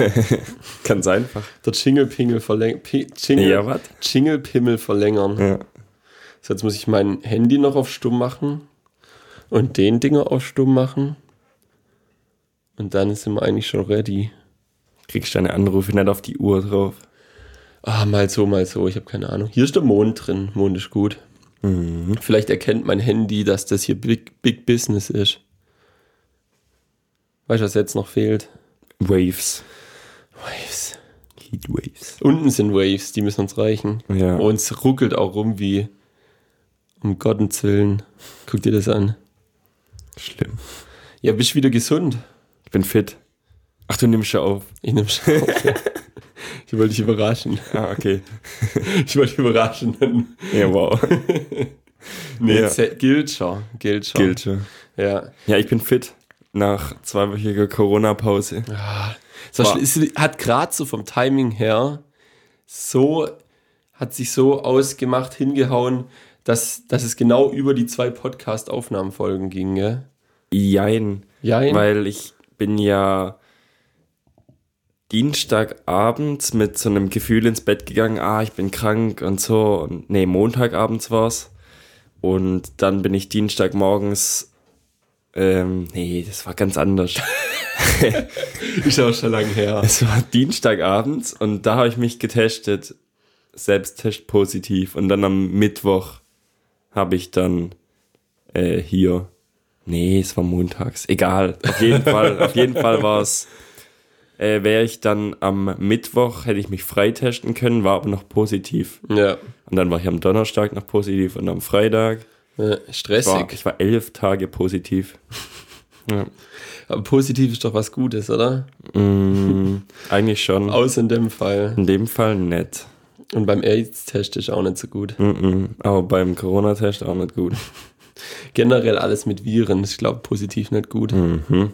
Ganz einfach. Der Jingle-Pingel verlängern. Jingle, Ja, was? Jingle-Pimmel verlängern. Ja. So, jetzt muss ich mein Handy noch auf stumm machen und den Dinger auf stumm machen. Und dann sind wir eigentlich schon ready. Kriegst deine Anrufe nicht auf die Uhr drauf. Ah, mal so, mal so, ich habe keine Ahnung. Hier ist der Mond drin. Mond ist gut. Vielleicht erkennt mein Handy, dass das hier Big, Big Business ist. Weißt du, was jetzt noch fehlt? Waves. Waves. Heat Waves. Unten sind Waves, die müssen uns reichen. Ja. Und es ruckelt auch rum wie um Gottes Willen. Guck dir das an. Schlimm. Ja, bist wieder gesund. Ich bin fit. Ach, du nimmst ja auf. Ich nehme schon auf. ja. Ich wollte dich überraschen. Ah, okay. Ich wollte dich überraschen. Ja, wow. Nee, Ja. gilt schon. Gilt schon. Gilt schon. Ja. Ja, ich bin fit. Nach zweiwöchiger Corona-Pause. So, War- es hat gerade so vom Timing her so, hat sich so ausgemacht, hingehauen, dass, dass es genau über die zwei Podcast-Aufnahmenfolgen ging, gell? Jein. Jein. Weil ich bin ja Dienstagabends mit so einem Gefühl ins Bett gegangen, ah, ich bin krank und so. Und, nee, Montagabends war's. Und dann bin ich Dienstagmorgens, ähm, nee, das war ganz anders. Ist auch schon lange her. Es war Dienstagabends und da habe ich mich getestet, Selbsttest positiv. Und dann am Mittwoch habe ich dann äh, hier, nee, es war montags, egal. Auf jeden Fall, auf jeden Fall war es, äh, wäre ich dann am Mittwoch, hätte ich mich freitesten können, war aber noch positiv. Ja. Und dann war ich am Donnerstag noch positiv und am Freitag ja war, stressig. ich war elf Tage positiv. Ja. Aber positiv ist doch was Gutes, oder? Mm, eigentlich schon. Außer in dem Fall. In dem Fall nett. Und beim AIDS-Test ist auch nicht so gut. Mhm, aber beim Corona-Test auch nicht gut. Generell alles mit Viren ist, glaube positiv nicht gut. Mhm.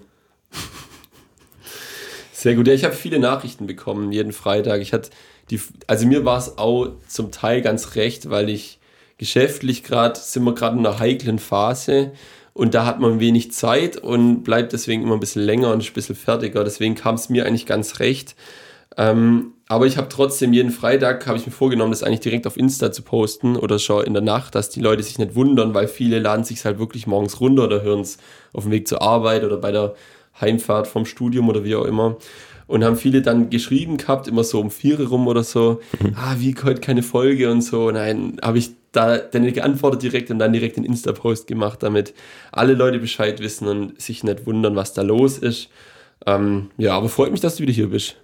Sehr gut. Ja, ich habe viele Nachrichten bekommen, jeden Freitag. Ich hatte die, also mir war es auch zum Teil ganz recht, weil ich geschäftlich gerade, sind wir gerade in einer heiklen Phase und da hat man wenig Zeit und bleibt deswegen immer ein bisschen länger und ein bisschen fertiger. Deswegen kam es mir eigentlich ganz recht. Ähm, aber ich habe trotzdem jeden Freitag, habe ich mir vorgenommen, das eigentlich direkt auf Insta zu posten oder schon in der Nacht, dass die Leute sich nicht wundern, weil viele laden sich halt wirklich morgens runter oder hören es auf dem Weg zur Arbeit oder bei der Heimfahrt vom Studium oder wie auch immer. Und haben viele dann geschrieben gehabt, immer so um vier rum oder so, ah, wie heute keine Folge und so. Nein, habe ich da dann geantwortet direkt und dann direkt den Insta-Post gemacht, damit alle Leute Bescheid wissen und sich nicht wundern, was da los ist. Ähm, ja, aber freut mich, dass du wieder hier bist.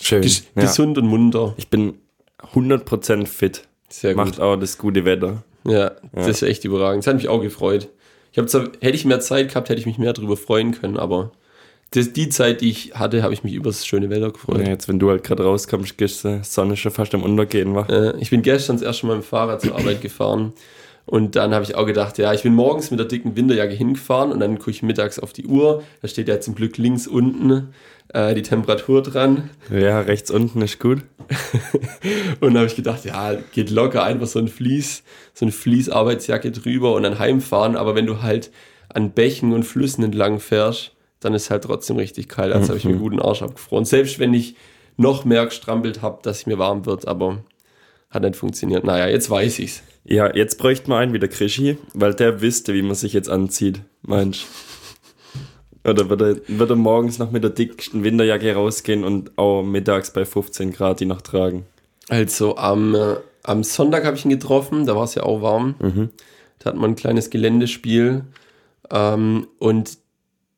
Schön. Ges ja. Gesund und munter. Ich bin 100% fit. Sehr gut. Macht auch das gute Wetter. Ja, das ist echt überragend. Das hat mich auch gefreut. Ich habe zwar, hätte ich mehr Zeit gehabt, hätte ich mich mehr darüber freuen können, aber das, die Zeit, die ich hatte, habe ich mich über das schöne Wetter gefreut. Ja, jetzt, wenn du halt gerade rauskommst, gehst die Sonne schon fast am Untergehen, wa? Äh, ich bin gestern das erste Mal mit dem Fahrrad zur Arbeit gefahren und dann habe ich auch gedacht, ja, ich bin morgens mit der dicken Winterjacke hingefahren und dann gucke ich mittags auf die Uhr. Da steht ja zum Glück links unten äh, die Temperatur dran. Ja, rechts unten ist gut. Und da habe ich gedacht, ja, geht locker einfach so ein Fließ, so eine Fließarbeitsjacke drüber und dann heimfahren. Aber wenn du halt an Bächen und Flüssen entlang fährst, dann ist halt trotzdem richtig kalt. Also habe ich mir einen guten Arsch abgefroren. Selbst wenn ich noch mehr gestrampelt habe, dass es mir warm wird, aber hat nicht funktioniert. Naja, jetzt weiß ich's. Ja, jetzt bräuchte man einen wie der Krischi, weil der wüsste, wie man sich jetzt anzieht, meinst Oder wird er, wird er morgens noch mit der dicksten Winterjacke rausgehen und auch mittags bei 15 Grad die noch tragen? Also am, äh, am Sonntag habe ich ihn getroffen, da war es ja auch warm. Da hat man ein kleines Geländespiel. Ähm, und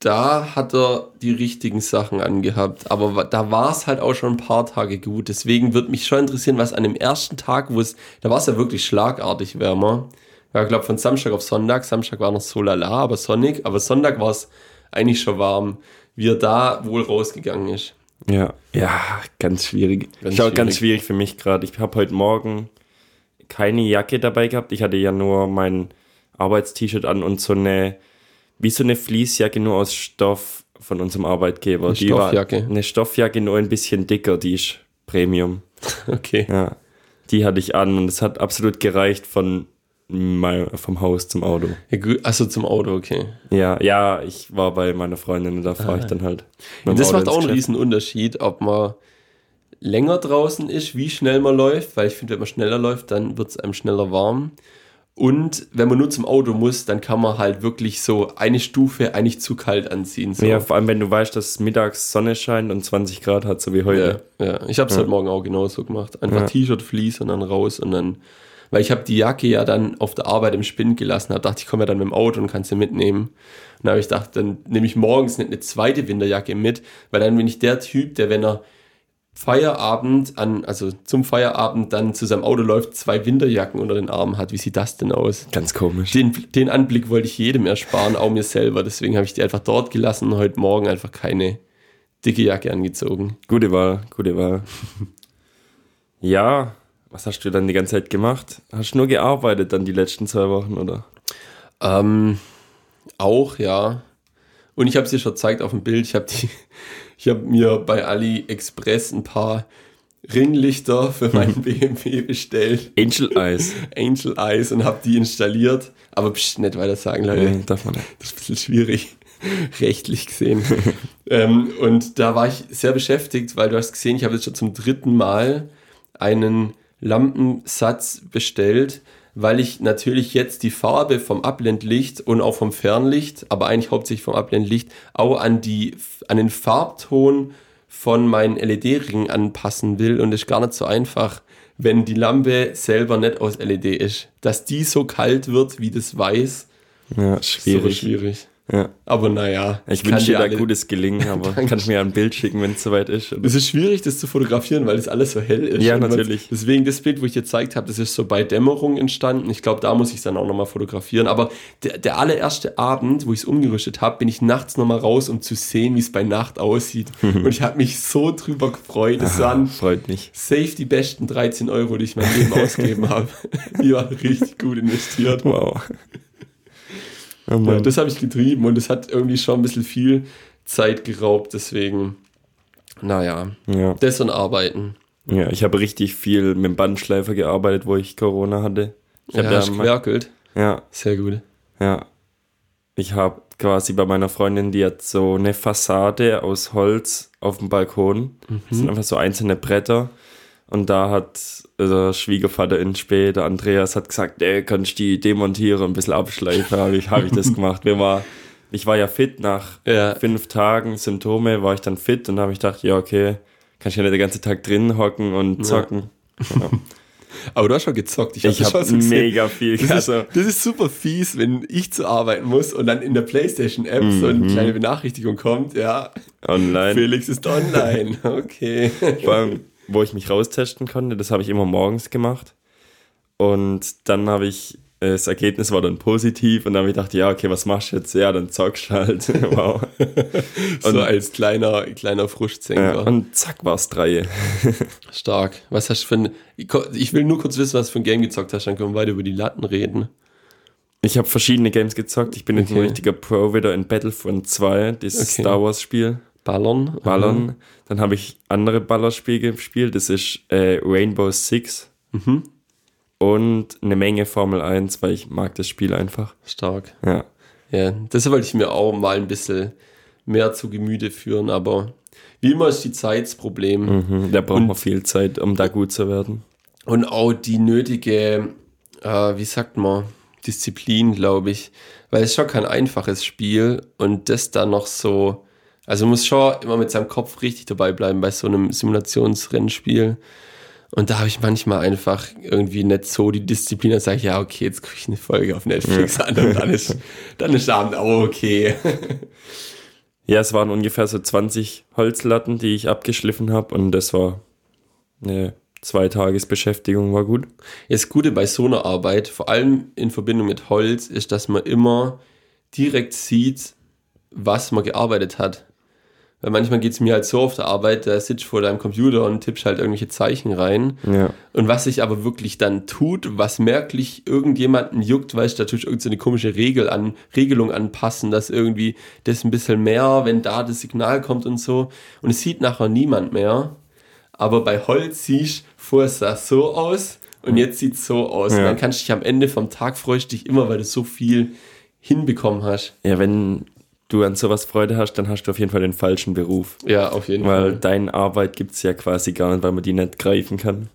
da hat er die richtigen Sachen angehabt. Aber da war es halt auch schon ein paar Tage gut. Deswegen würde mich schon interessieren, was an dem ersten Tag, wo es, da war es ja wirklich schlagartig wärmer. Ja, ich glaube von Samstag auf Sonntag. Samstag war noch so lala, aber sonnig. Aber Sonntag war es eigentlich schon warm, wie er da wohl rausgegangen ist. Ja, ja, ganz schwierig. Ganz ist auch ganz schwierig. schwierig für mich gerade. Ich habe heute Morgen keine Jacke dabei gehabt. Ich hatte ja nur mein Arbeitst-T-Shirt an und so eine, wie so eine Fließjacke nur aus Stoff von unserem Arbeitgeber. Eine Die war- Stoffjacke? Eine Stoffjacke, nur ein bisschen dicker, die ist Premium. Okay. Ja, die hatte ich an und es hat absolut gereicht von vom Haus zum Auto. Ja, achso, zum Auto, okay. Ja, ja, ich war bei meiner Freundin und da fahre ich dann halt. das Auto macht auch einen riesen Unterschied, ob man länger draußen ist, wie schnell man läuft, weil ich finde, wenn man schneller läuft, dann wird es einem schneller warm. Und wenn man nur zum Auto muss, dann kann man halt wirklich so eine Stufe eigentlich zu kalt anziehen. So. Ja, vor allem wenn du weißt, dass mittags Sonne scheint und 20 Grad hat, so wie heute. Ja, ja. ich habe es heute Morgen auch genauso gemacht. Einfach Ja. T-Shirt, Fleece und dann raus und dann, weil ich habe die Jacke ja dann auf der Arbeit im Spind gelassen, habe dachte ich komme ja dann mit dem Auto und kann sie mitnehmen. Und dann habe ich gedacht, dann nehme ich morgens nicht eine zweite Winterjacke mit, weil dann bin ich der Typ, der wenn er Feierabend an, also zum Feierabend dann zu seinem Auto läuft, zwei Winterjacken unter den Armen hat. Wie sieht das denn aus? Ganz komisch. Den, den Anblick wollte ich jedem ersparen, auch mir selber. Deswegen habe ich die einfach dort gelassen und heute Morgen einfach keine dicke Jacke angezogen. Gute Wahl, gute Wahl. ja, was hast du dann die ganze Zeit gemacht? Hast du nur gearbeitet dann die letzten zwei Wochen, oder? Ähm, auch, ja. Und ich habe es dir schon gezeigt auf dem Bild. Ich habe die, ich habe mir bei AliExpress ein paar Ringlichter für meinen BMW bestellt. Angel Eyes. Angel Eyes und habe die installiert. Aber pst, nicht weiter sagen, Leute. Nee, darf man nicht. Das ist ein bisschen schwierig, rechtlich gesehen. ähm, und da war ich sehr beschäftigt, weil du hast gesehen, ich habe jetzt schon zum dritten Mal einen Lampensatz bestellt, weil ich natürlich jetzt die Farbe vom Abblendlicht und auch vom Fernlicht, aber eigentlich hauptsächlich vom Abblendlicht, auch an, die, an den Farbton von meinen LED-Ringen anpassen will. Und das ist gar nicht so einfach, wenn die Lampe selber nicht aus LED ist. Dass die so kalt wird wie das Weiß, Ja, ist so schwierig. Ja. Aber naja, Ich wünsche dir da gutes Gelingen, aber kannst du mir ein Bild schicken, wenn es soweit ist? Oder? Es ist schwierig, das zu fotografieren, weil das alles so hell ist. Ja, man- natürlich. Deswegen das Bild, wo ich dir gezeigt habe, das ist so bei Dämmerung entstanden. Ich glaube, da muss ich es dann auch nochmal fotografieren. Aber der, der allererste Abend, wo ich es umgerüstet habe, bin ich nachts nochmal raus, um zu sehen, wie es bei Nacht aussieht. Und ich habe mich so drüber gefreut. Das waren Freut mich. safe die besten 13 Euro, die ich mein Leben ausgegeben habe. Die waren richtig gut investiert. Wow. Oh Ja, das habe ich getrieben und es hat irgendwie schon ein bisschen viel Zeit geraubt. Deswegen, naja, ja. das und Arbeiten. ja, ich habe richtig viel mit dem Bandschleifer gearbeitet, wo ich Corona hatte. Ich Ja, habe ja, mal- gewerkelt. ja, Sehr gut. ja. Ich habe quasi bei meiner Freundin, die hat so eine Fassade aus Holz auf dem Balkon. Das sind einfach so einzelne Bretter. Und da hat der Schwiegervater in Spee, der Andreas, hat gesagt, ey, kannst du die demontieren, ein bisschen abschleifen, habe ich, hab ich das gemacht. Wir war, ich war ja fit nach Ja. fünf Tagen Symptome, war ich dann fit und habe ich gedacht, ja, okay, kann ich ja nicht den ganzen Tag drin hocken und zocken. Ja. Aber du hast schon gezockt. Ich habe schon so gesehen. mega viel. Das Also, ist, das ist super fies, wenn ich zu arbeiten muss und dann in der Playstation-App so Mhm. eine kleine Benachrichtigung kommt. Ja, online. Felix ist online. Okay. Allem, wo ich mich raustesten konnte, das habe ich immer morgens gemacht. Und dann habe ich, äh, das Ergebnis war dann positiv und dann habe ich gedacht, ja, okay, was machst du jetzt? Ja, dann zockst du halt. wow. so als kleiner, kleiner Ja, Fruchtsenker. und zack, war es drei. Stark. Was hast du für ein. Ich will nur kurz wissen, was du für ein Game gezockt hast, dann können wir weiter über die Latten reden. Ich habe verschiedene Games gezockt. Ich bin jetzt ein Okay. richtiger Pro wieder in Battlefront 2, dieses Okay. Star Wars Spiel. Ballern. Ballern. Dann habe ich andere Ballerspiele gespielt. Das ist äh, Rainbow Six. Mhm. Und eine Menge Formel 1, weil ich mag das Spiel einfach. Stark. Ja. Ja, das wollte ich mir auch mal ein bisschen mehr zu Gemüte führen, aber wie immer ist die Zeit das Problem. Mhm. Da braucht Und- man viel Zeit, um da gut zu werden. Und auch die nötige, äh, wie sagt man, Disziplin, glaube ich. Weil es ist schon kein einfaches Spiel und das dann noch so, also man muss schon immer mit seinem Kopf richtig dabei bleiben bei so einem Simulationsrennspiel. Und da habe ich manchmal einfach irgendwie nicht so die Disziplin, da sage ich, ja, okay, jetzt gucke ich eine Folge auf Netflix an und dann ist, dann ist Abend auch okay. Ja, es waren ungefähr so 20 Holzlatten, die ich abgeschliffen habe und das war eine Zweitagesbeschäftigung, war gut. Das Gute bei so einer Arbeit, vor allem in Verbindung mit Holz, ist, dass man immer direkt sieht, was man gearbeitet hat. Weil manchmal geht es mir halt so auf der Arbeit, da sitzt vor deinem Computer und tippst halt irgendwelche Zeichen rein. Ja. Und was sich aber wirklich dann tut, was merklich irgendjemanden juckt, weißt du, da tust du irgendeine komische Regel an, Regelung anpassen, dass irgendwie das ein bisschen mehr, wenn da das Signal kommt und so. Und es sieht nachher niemand mehr. Aber bei Holz siehst du, vorher sah es so aus und jetzt sieht es so aus. Und Ja. dann kannst du dich am Ende vom Tag freust dich immer, weil du so viel hinbekommen hast. Ja, wenn du an sowas Freude hast, dann hast du auf jeden Fall den falschen Beruf. Ja, auf jeden Weil Fall. deine Arbeit gibt's ja quasi gar nicht, weil man die nicht greifen kann.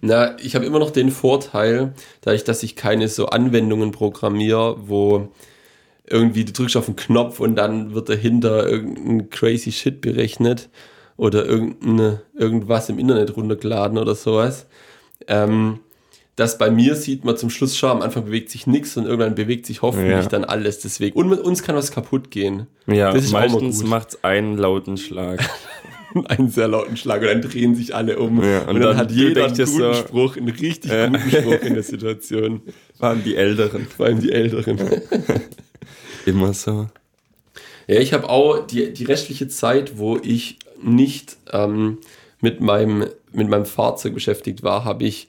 Na, ich habe immer noch den Vorteil, dadurch, dass ich keine so Anwendungen programmiere, wo irgendwie du drückst auf einen Knopf und dann wird dahinter irgendein crazy Shit berechnet oder irgendeine, irgendwas im Internet runtergeladen oder sowas. Ähm, das bei mir sieht man zum Schluss schon, am Anfang bewegt sich nichts und irgendwann bewegt sich hoffentlich Ja. dann alles deswegen. Und mit uns kann was kaputt gehen. Ja, Das ist meistens gut. macht's einen lauten Schlag. einen sehr lauten Schlag und dann drehen sich alle um. Ja, und, und dann, dann hat jeder einen guten so- Spruch, einen richtig Ja. guten Spruch in der Situation. Waren die Älteren. Vor allem die Älteren. Immer so. Ja, ich habe auch die, die restliche Zeit, wo ich nicht ähm, mit, meinem, mit meinem Fahrzeug beschäftigt war, habe ich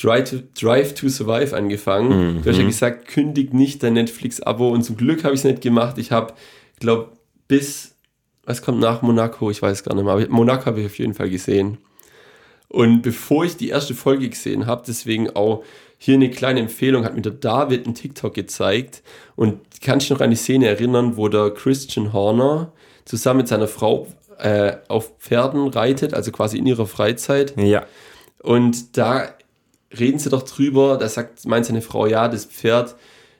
Drive to, Drive to Survive angefangen. Du hast ja gesagt, kündig nicht dein Netflix-Abo und zum Glück habe ich es nicht gemacht. Ich habe, glaube bis, was kommt nach Monaco? Ich weiß gar nicht mehr, aber Monaco habe ich auf jeden Fall gesehen. Und bevor ich die erste Folge gesehen habe, deswegen auch hier eine kleine Empfehlung, hat mir der David einen TikTok gezeigt. Und kannst du noch an die Szene erinnern, wo der Christian Horner zusammen mit seiner Frau äh, auf Pferden reitet, also quasi in ihrer Freizeit. Ja. Und da reden sie doch drüber, da sagt, meint seine Frau, ja, das Pferd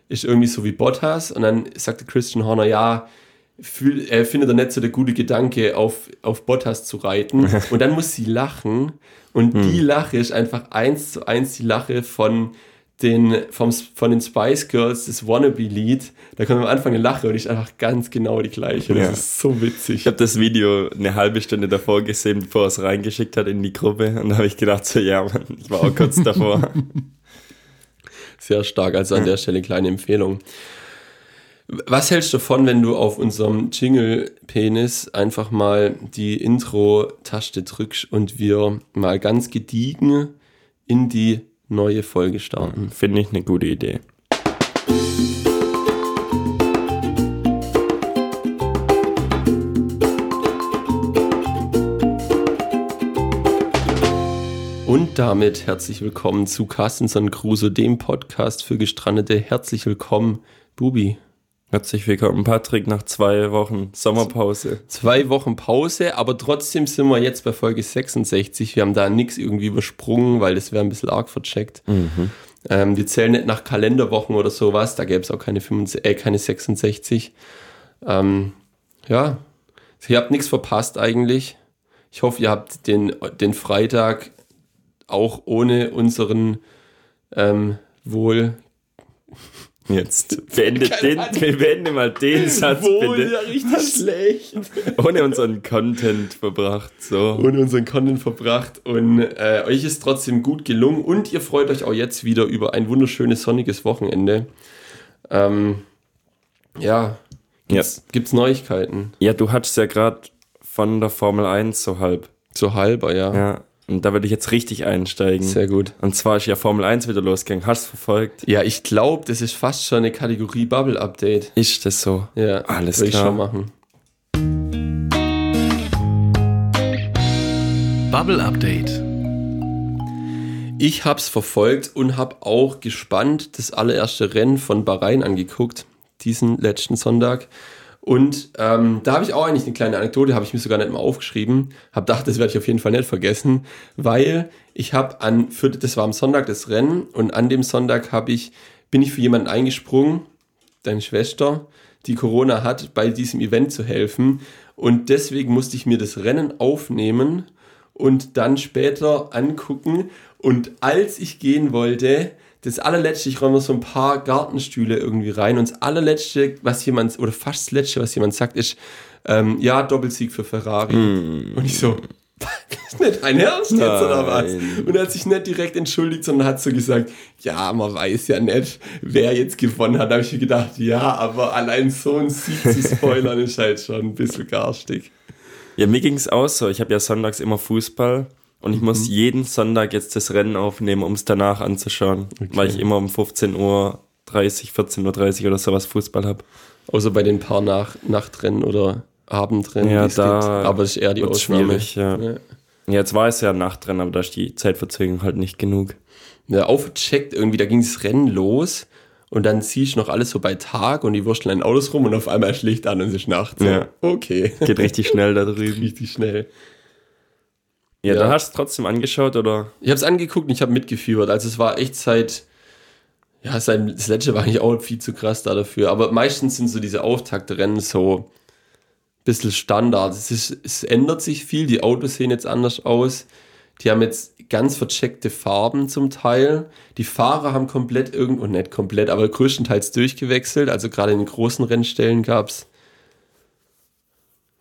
ist irgendwie so wie Bottas. Und dann sagt der Christian Horner, ja, fühl, er findet er nicht so der gute Gedanke, auf, auf Bottas zu reiten. Und dann muss sie lachen. Und die Lache ist einfach eins zu eins die Lache von den, vom, von den Spice Girls, das Wannabe-Lied. Da kommt am Anfang eine Lache und ist einfach ganz genau die gleiche. Das Ja. ist so witzig. Ich habe das Video eine halbe Stunde davor gesehen, bevor er es reingeschickt hat in die Gruppe. Und da habe ich gedacht, so, ja, Mann, ich war auch kurz davor. Sehr stark, also an der Stelle kleine Empfehlung. Was hältst du davon, wenn du auf unserem Jingle-Penis einfach mal die Intro-Taste drückst und wir mal ganz gediegen in die neue Folge starten? Finde ich eine gute Idee. Und damit herzlich willkommen zu Carstenson Crusoe, dem Podcast für Gestrandete. Herzlich willkommen, Bubi. Herzlich willkommen, Patrick, nach zwei Wochen Sommerpause. Zwei Wochen Pause, aber trotzdem sind wir jetzt bei Folge 66. Wir haben da nichts irgendwie übersprungen, weil das wäre ein bisschen arg vercheckt. Ähm, wir zählen nicht nach Kalenderwochen oder sowas, da gäbe es auch keine, 65, äh, keine 66. Ähm, ja, ihr habt nichts verpasst eigentlich. Ich hoffe, ihr habt den, den Freitag auch ohne unseren ähm, wohl Jetzt beende, den, beende mal den Satz wohl bitte. ja richtig schlecht. Ohne unseren Content verbracht. So. ohne unseren Content verbracht und äh, euch ist trotzdem gut gelungen und ihr freut euch auch jetzt wieder über ein wunderschönes sonniges Wochenende. Ähm, ja, gibt's, gibt's Neuigkeiten? Ja, du hattest ja gerade von der Formel 1 so halb. So halber, ja. Ja. Und da würde ich jetzt richtig einsteigen. Sehr gut. Und zwar ist ja Formel 1 wieder losgegangen. Hast du verfolgt? Ja, ich glaube, das ist fast schon eine Kategorie Bubble Update. Ist das so? Ja, Alles würde ich klar. schon machen. Bubble Update. Ich hab's verfolgt und hab auch gespannt das allererste Rennen von Bahrain angeguckt, diesen letzten Sonntag. Und ähm, da habe ich auch eigentlich eine kleine Anekdote, habe ich mir sogar nicht mal aufgeschrieben. Hab gedacht, das werde ich auf jeden Fall nicht vergessen, weil ich habe an, für, das war am Sonntag das Rennen und an dem Sonntag habe ich, bin ich für jemanden eingesprungen, deine Schwester, die Corona hat, bei diesem Event zu helfen. Und deswegen musste ich mir das Rennen aufnehmen und dann später angucken. Und als ich gehen wollte, das allerletzte, ich räume so ein paar Gartenstühle irgendwie rein und das allerletzte, was jemand, oder fast das letzte, was jemand sagt, ist, ähm, ja, Doppelsieg für Ferrari. Und ich so, das ist nicht dein Ernst jetzt oder was? Und er hat sich nicht direkt entschuldigt, sondern hat so gesagt, ja, man weiß ja nicht, wer jetzt gewonnen hat. Da habe ich mir gedacht, ja, aber allein so ein Sieg zu spoilern ist halt schon ein bisschen garstig. Ja, mir ging's auch so. Ich habe ja sonntags immer Fußball und ich muss jeden Sonntag jetzt das Rennen aufnehmen, um es danach anzuschauen, weil ich immer um 15 Uhr 30, 14.30 Uhr oder sowas Fußball habe. Außer bei den paar Nach Nachtrennen oder Abendrennen, Ja, die es da gibt. Aber das ist eher die Ausnahme. schwierig, ja. Jetzt war es ja Nachtrennen, aber da ist die Zeitverzögerung halt nicht genug. Ja, aufgecheckt irgendwie, da ging das Rennen los und dann ziehst du noch alles so bei Tag und die wursteln in Autos rum und auf einmal ist Licht an und es ist nachts. Ja. Okay. Geht richtig schnell da drüben. Richtig schnell. Ja, Ja. da hast du es trotzdem angeschaut, oder? Ich habe es angeguckt und ich habe mitgefiebert. Also es war echt seit, ja, seit das letzte war eigentlich auch viel zu krass da dafür. Aber meistens sind so diese Auftaktrennen so ein bisschen Standard. Es, ist, es ändert sich viel, die Autos sehen jetzt anders aus. Die haben jetzt ganz vercheckte Farben zum Teil. Die Fahrer haben komplett irgendwo, nicht komplett, aber größtenteils durchgewechselt. Also gerade in den großen Rennstellen gab es,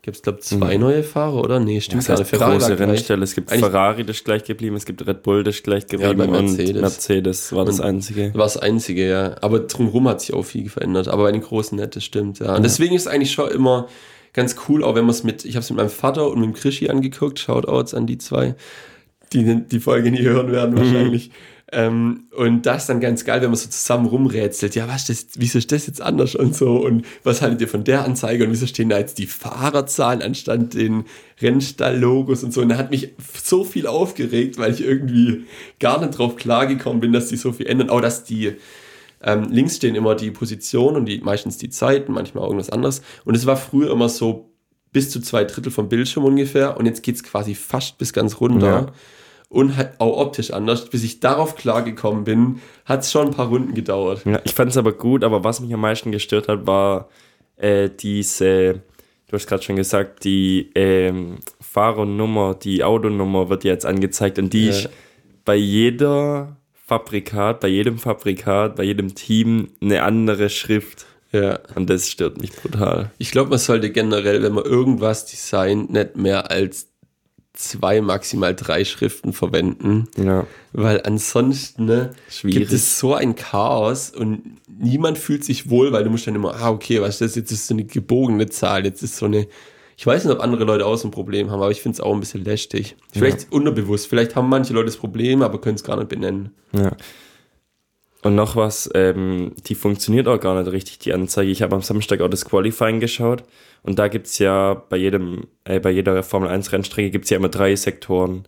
gibt es glaube zwei neue Fahrer, oder? Nee, stimmt Das heißt, Ferrari war große. Rennstelle. Es gibt Eigentlich- Ferrari, das ist gleich geblieben. Es gibt Red Bull, das ist gleich geblieben. bei Mercedes. Und Mercedes war das Und- einzige. War das einzige, ja. Aber drumherum hat sich auch viel verändert. Aber bei den großen nicht, das stimmt, ja. Und deswegen ist es eigentlich schon immer ganz cool, auch wenn man es mit, ich habe es mit meinem Vater und mit dem Krischi angeguckt, Shoutouts an die zwei, die die Folge nie hören werden wahrscheinlich. Ähm, und das ist dann ganz geil, wenn man so zusammen rumrätselt. Ja, was ist das, wieso ist das jetzt anders und so? Und was haltet ihr von der Anzeige? Und wieso stehen da jetzt die Fahrerzahlen anstatt den Rennstall-Logos und so? Und da hat mich so viel aufgeregt, weil ich irgendwie gar nicht drauf klargekommen bin, dass die so viel ändern. Auch dass die ähm, links stehen immer die Position und die meistens die Zeiten, manchmal irgendwas anderes. Und es war früher immer so bis zu zwei Drittel vom Bildschirm ungefähr und jetzt geht es quasi fast bis ganz runter. Ja. Und halt auch optisch anders. Bis ich darauf klargekommen bin, hat es schon ein paar Runden gedauert. Ja, ich fand es aber gut, aber was mich am meisten gestört hat, war äh, diese, du hast gerade schon gesagt, die ähm, Fahrernummer, die Autonummer wird jetzt angezeigt und die Ja. ist bei jeder Fabrikat, bei jedem Fabrikat, bei jedem Team eine andere Schrift. Ja. Und das stört mich brutal. Ich glaube, man sollte generell, wenn man irgendwas designt, nicht mehr als zwei, maximal drei Schriften verwenden. Ja. Weil ansonsten ne, Schwierig. gibt es so ein Chaos und niemand fühlt sich wohl, weil du musst dann immer, ah, okay, was ist das? Jetzt ist so eine gebogene Zahl, jetzt ist so eine. Ich weiß nicht, ob andere Leute auch so ein Problem haben, aber ich finde es auch ein bisschen lästig. Vielleicht unterbewusst, vielleicht haben manche Leute das Problem, aber können es gar nicht benennen. Ja. Und noch was, ähm, die funktioniert auch gar nicht richtig, die Anzeige. Ich habe am Samstag auch das Qualifying geschaut und da gibt's ja bei jedem, äh, bei jeder Formel 1 Rennstrecke gibt's ja immer drei Sektoren.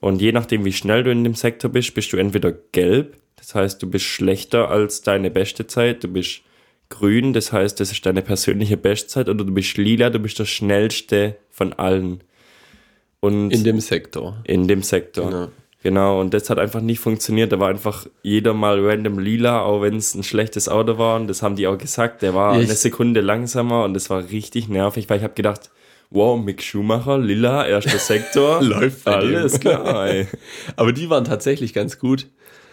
Und je nachdem, wie schnell du in dem Sektor bist, bist du entweder gelb, das heißt, du bist schlechter als deine beste Zeit, du bist grün, das heißt, das ist deine persönliche Bestzeit, oder du bist lila, du bist der schnellste von allen. Und In dem Sektor. in dem Sektor. Genau. Genau. und das hat einfach nicht funktioniert. Da war einfach jeder mal random lila, auch wenn es ein schlechtes Auto war. Und das haben die auch gesagt. Der war ich- eine Sekunde langsamer und das war richtig nervig, weil ich habe gedacht, wow, Mick Schumacher, lila, erster Sektor. Läuft bei dem. Alles klar, ey. Aber die waren tatsächlich ganz gut.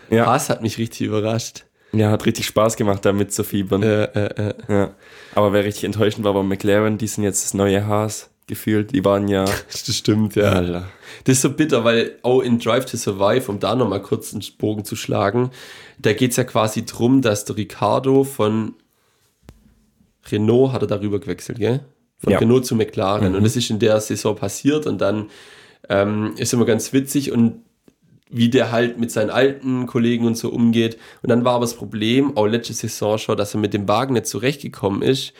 Ja. Haas hat mich richtig überrascht. ja, hat richtig Spaß gemacht, da mitzufiebern. Äh, äh, äh. Ja. Aber wer richtig enttäuschend war, war McLaren. Die sind jetzt das neue Haas gefühlt. Die waren ja... Das stimmt, ja. Alter. Das ist so bitter, weil auch in Drive to Survive, um da nochmal kurz einen Bogen zu schlagen, da geht es ja quasi drum, dass der Ricardo von Renault hat er darüber gewechselt, gell? Von Ja. Renault zu McLaren. Und das ist in der Saison passiert und dann ähm, ist immer ganz witzig und wie der halt mit seinen alten Kollegen und so umgeht. Und dann war aber das Problem, auch letzte Saison schon, dass er mit dem Wagen nicht zurechtgekommen ist.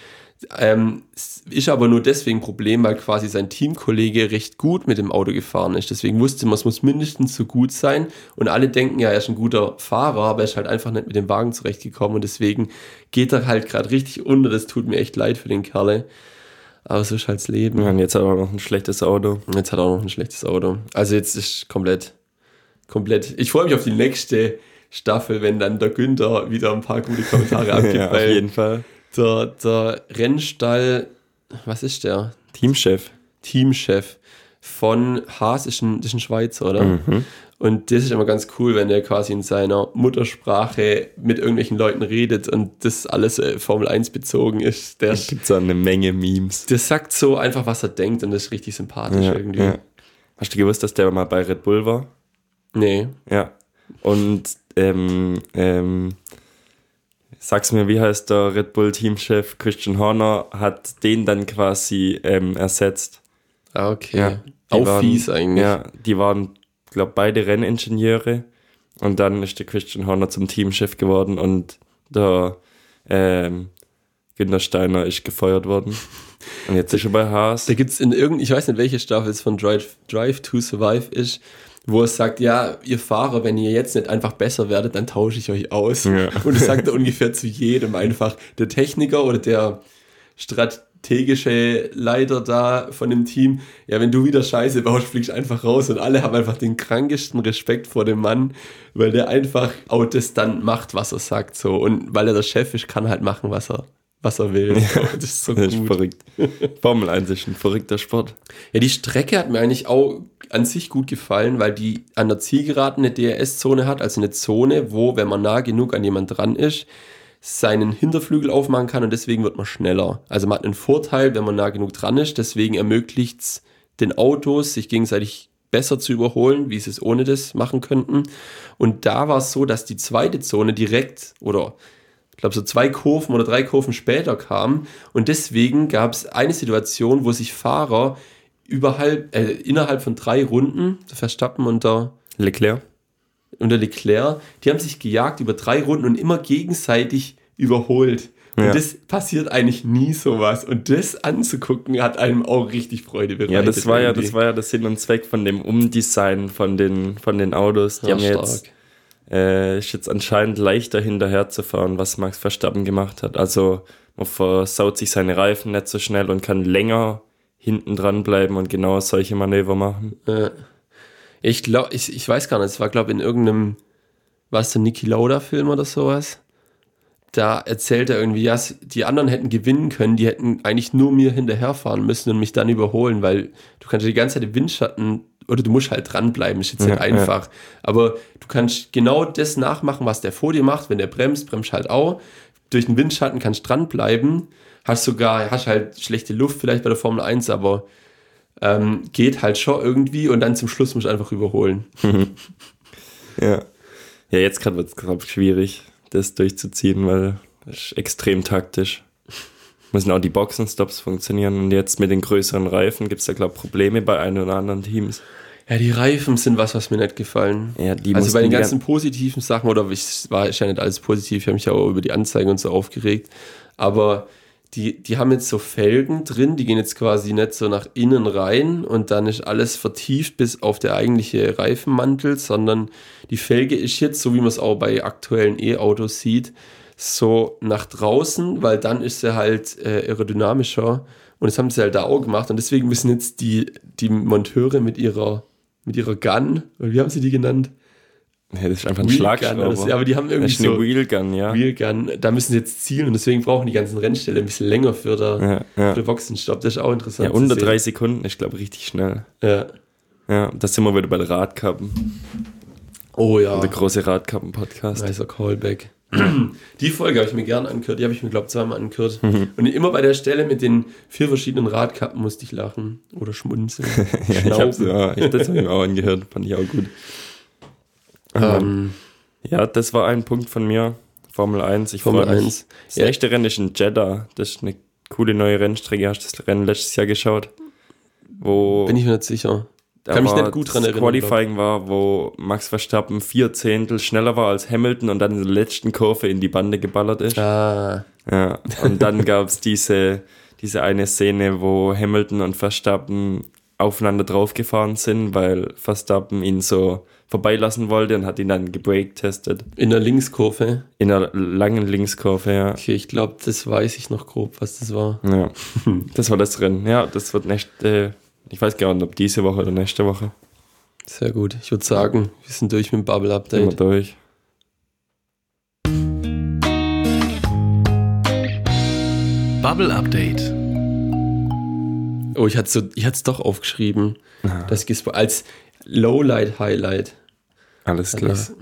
Ähm, ist aber nur deswegen ein Problem, weil quasi sein Teamkollege recht gut mit dem Auto gefahren ist. Deswegen wusste man, es muss mindestens so gut sein. Und alle denken ja, er ist ein guter Fahrer, aber er ist halt einfach nicht mit dem Wagen zurechtgekommen. Und deswegen geht er halt gerade richtig unter. Das tut mir echt leid für den Kerle. Aber so ist halt das Leben. Ja, und jetzt hat er auch noch ein schlechtes Auto. Und jetzt hat er auch noch ein schlechtes Auto. Also jetzt ist komplett, komplett. Ich freue mich auf die nächste Staffel, wenn dann der Günther wieder ein paar gute Kommentare abgibt, Ja, auf jeden Fall. Der, der Rennstall, was ist der? Teamchef. Teamchef von Haas ist ein, das ist ein Schweizer, oder? Mhm. Und das ist immer ganz cool, wenn er quasi in seiner Muttersprache mit irgendwelchen Leuten redet und das alles äh, Formel 1 bezogen ist. Der, Es gibt so eine Menge Memes. der sagt so einfach, was er denkt und das ist richtig sympathisch Ja, irgendwie. ja. Hast du gewusst, dass der mal bei Red Bull war? Nee. Ja. Und ähm, ähm, sag's mir, wie heißt der Red Bull Teamchef Christian Horner hat den dann quasi ähm, ersetzt. Ah, okay. Ja, die Auch waren- fies eigentlich. Ja, die waren, glaube beide Renningenieure. Und dann ist der Christian Horner zum Teamchef geworden und der ähm, Günter Steiner ist gefeuert worden. Und jetzt ist er bei Haas. Da gibt es in irgendeinem, ich weiß nicht, welche Staffel es von Drive, Drive to Survive ist, wo es sagt, ja, ihr Fahrer, wenn ihr jetzt nicht einfach besser werdet, dann tausche ich euch aus. Ja. Und das sagt er ungefähr zu jedem einfach. Der Techniker oder der strategische Leiter da von dem Team, ja, wenn du wieder Scheiße baust, fliegst einfach raus und alle haben einfach den krankesten Respekt vor dem Mann, weil der einfach auch das dann macht, was er sagt, so. Und weil er der Chef ist, kann er halt machen, was er, was er will. So, das ist so Das ist gut. verrückt. Formel 1 ist ein verrückter Sport. Ja, die Strecke hat mir eigentlich auch an sich gut gefallen, weil die an der Zielgeraden eine DRS-Zone hat, also eine Zone, wo, wenn man nah genug an jemand dran ist, seinen Hinterflügel aufmachen kann und deswegen wird man schneller. Also man hat einen Vorteil, wenn man nah genug dran ist, deswegen ermöglicht es den Autos, sich gegenseitig besser zu überholen, wie sie es ohne das machen könnten. Und da war es so, dass die zweite Zone direkt oder glaube, so zwei Kurven oder drei Kurven später kam. Und deswegen gab es eine Situation, wo sich Fahrer überhalb, äh, innerhalb von drei Runden, Verstappen und der, Leclerc? und der Leclerc, die haben sich gejagt über drei Runden und immer gegenseitig überholt. Und Ja. das passiert eigentlich nie sowas. Und das anzugucken, hat einem auch richtig Freude bereitet. Ja, das war ja, irgendwie. das war ja der Sinn und Zweck von dem Umdesign von den, von den Autos. Die Ja, haben ja stark. jetzt, äh, ist jetzt anscheinend leichter hinterher zu fahren, was Max Verstappen gemacht hat. Also man versaut sich seine Reifen nicht so schnell und kann länger hinten dran bleiben und genau solche Manöver machen. Äh, ich glaube, ich, ich weiß gar nicht, es war, glaube in irgendeinem, was der Niki Lauda-Film oder sowas. Da erzählt er irgendwie, ja, die anderen hätten gewinnen können, die hätten eigentlich nur mir hinterherfahren müssen und mich dann überholen, weil du kannst ja die ganze Zeit im Windschatten oder du musst halt dranbleiben, ist jetzt Ja, nicht einfach. Aber du kannst genau das nachmachen, was der vor dir macht. Wenn der bremst, bremst halt auch. Durch den Windschatten kannst du dranbleiben. Hast sogar, hast halt schlechte Luft vielleicht bei der Formel 1, aber ähm, geht halt schon irgendwie und dann zum Schluss musst du einfach überholen. Ja. Ja, jetzt gerade wird es, ich, schwierig, das durchzuziehen, weil das ist extrem taktisch. Müssen auch die Boxenstops funktionieren und jetzt mit den größeren Reifen gibt es da, glaube ich, Probleme bei ein oder anderen Teams. Ja, die Reifen sind was, was mir nicht gefallen. Ja, die also bei den ganzen positiven Sachen, oder ich war ist ja nicht alles positiv, ich habe mich ja auch über die Anzeigen und so aufgeregt, aber die, die haben jetzt so Felgen drin, die gehen jetzt quasi nicht so nach innen rein und dann ist alles vertieft bis auf der eigentliche Reifenmantel, sondern die Felge ist jetzt, so wie man es auch bei aktuellen E-Autos sieht, so nach draußen, weil dann ist sie halt äh, aerodynamischer und das haben sie halt da auch gemacht und deswegen müssen jetzt die, die Monteure mit ihrer, mit ihrer Gun, oder wie haben sie die genannt? Ja, das ist einfach ein Schlagschrauber. Ja, aber die haben irgendwie das ist eine so- Wheelgun, ja. Wheelgun, da müssen sie jetzt zielen und deswegen brauchen die ganzen Rennstelle ein bisschen länger für, der, Ja, ja. für den Boxenstopp. Das ist auch interessant. ja, unter drei Sekunden, ich glaube, richtig schnell. Ja. Ja, da sind wir wieder bei den Radkappen. Oh ja. Der große Radkappen-Podcast. Nicer Callback. Die Folge habe ich mir gern angehört. Die habe ich mir, glaube ich, zweimal angehört. Mhm. Und immer bei der Stelle mit den vier verschiedenen Radkappen musste ich lachen. Oder schmunzeln. Ja, ich hab's, Schnauben. ja, ich, das habe ich mir auch angehört, fand ich auch gut. Ähm, Ja, das war ein Punkt von mir. Formel 1, ich Formel freue mich. 1. Das Ja. nächste Rennen ist in Jeddah. Das ist eine coole neue Rennstrecke. Hast du das Rennen letztes Jahr geschaut? Wo bin ich mir nicht sicher. Da kann mich nicht gut dran das erinnern, Qualifying war, wo Max Verstappen vier Zehntel schneller war als Hamilton und dann in der letzten Kurve in die Bande geballert ist. Ah, Ja, und dann gab's diese, diese eine Szene, wo Hamilton und Verstappen aufeinander draufgefahren sind, weil Verstappen ihn so vorbeilassen wollte und hat ihn dann gebreak-testet. in der Linkskurve. In einer langen Linkskurve, ja. Okay, ich glaube, das weiß ich noch grob, was das war. ja. Das war das Rennen. Ja, das wird nächste, ich weiß gar nicht, ob diese Woche oder nächste Woche. Sehr gut. Ich würde sagen, wir sind durch mit dem Bubble Sind wir Update. durch. Bubble Update. Oh, ich hatte so, ich hatte es doch aufgeschrieben. Das gibt's als Lowlight Highlight. Alles klar. Das-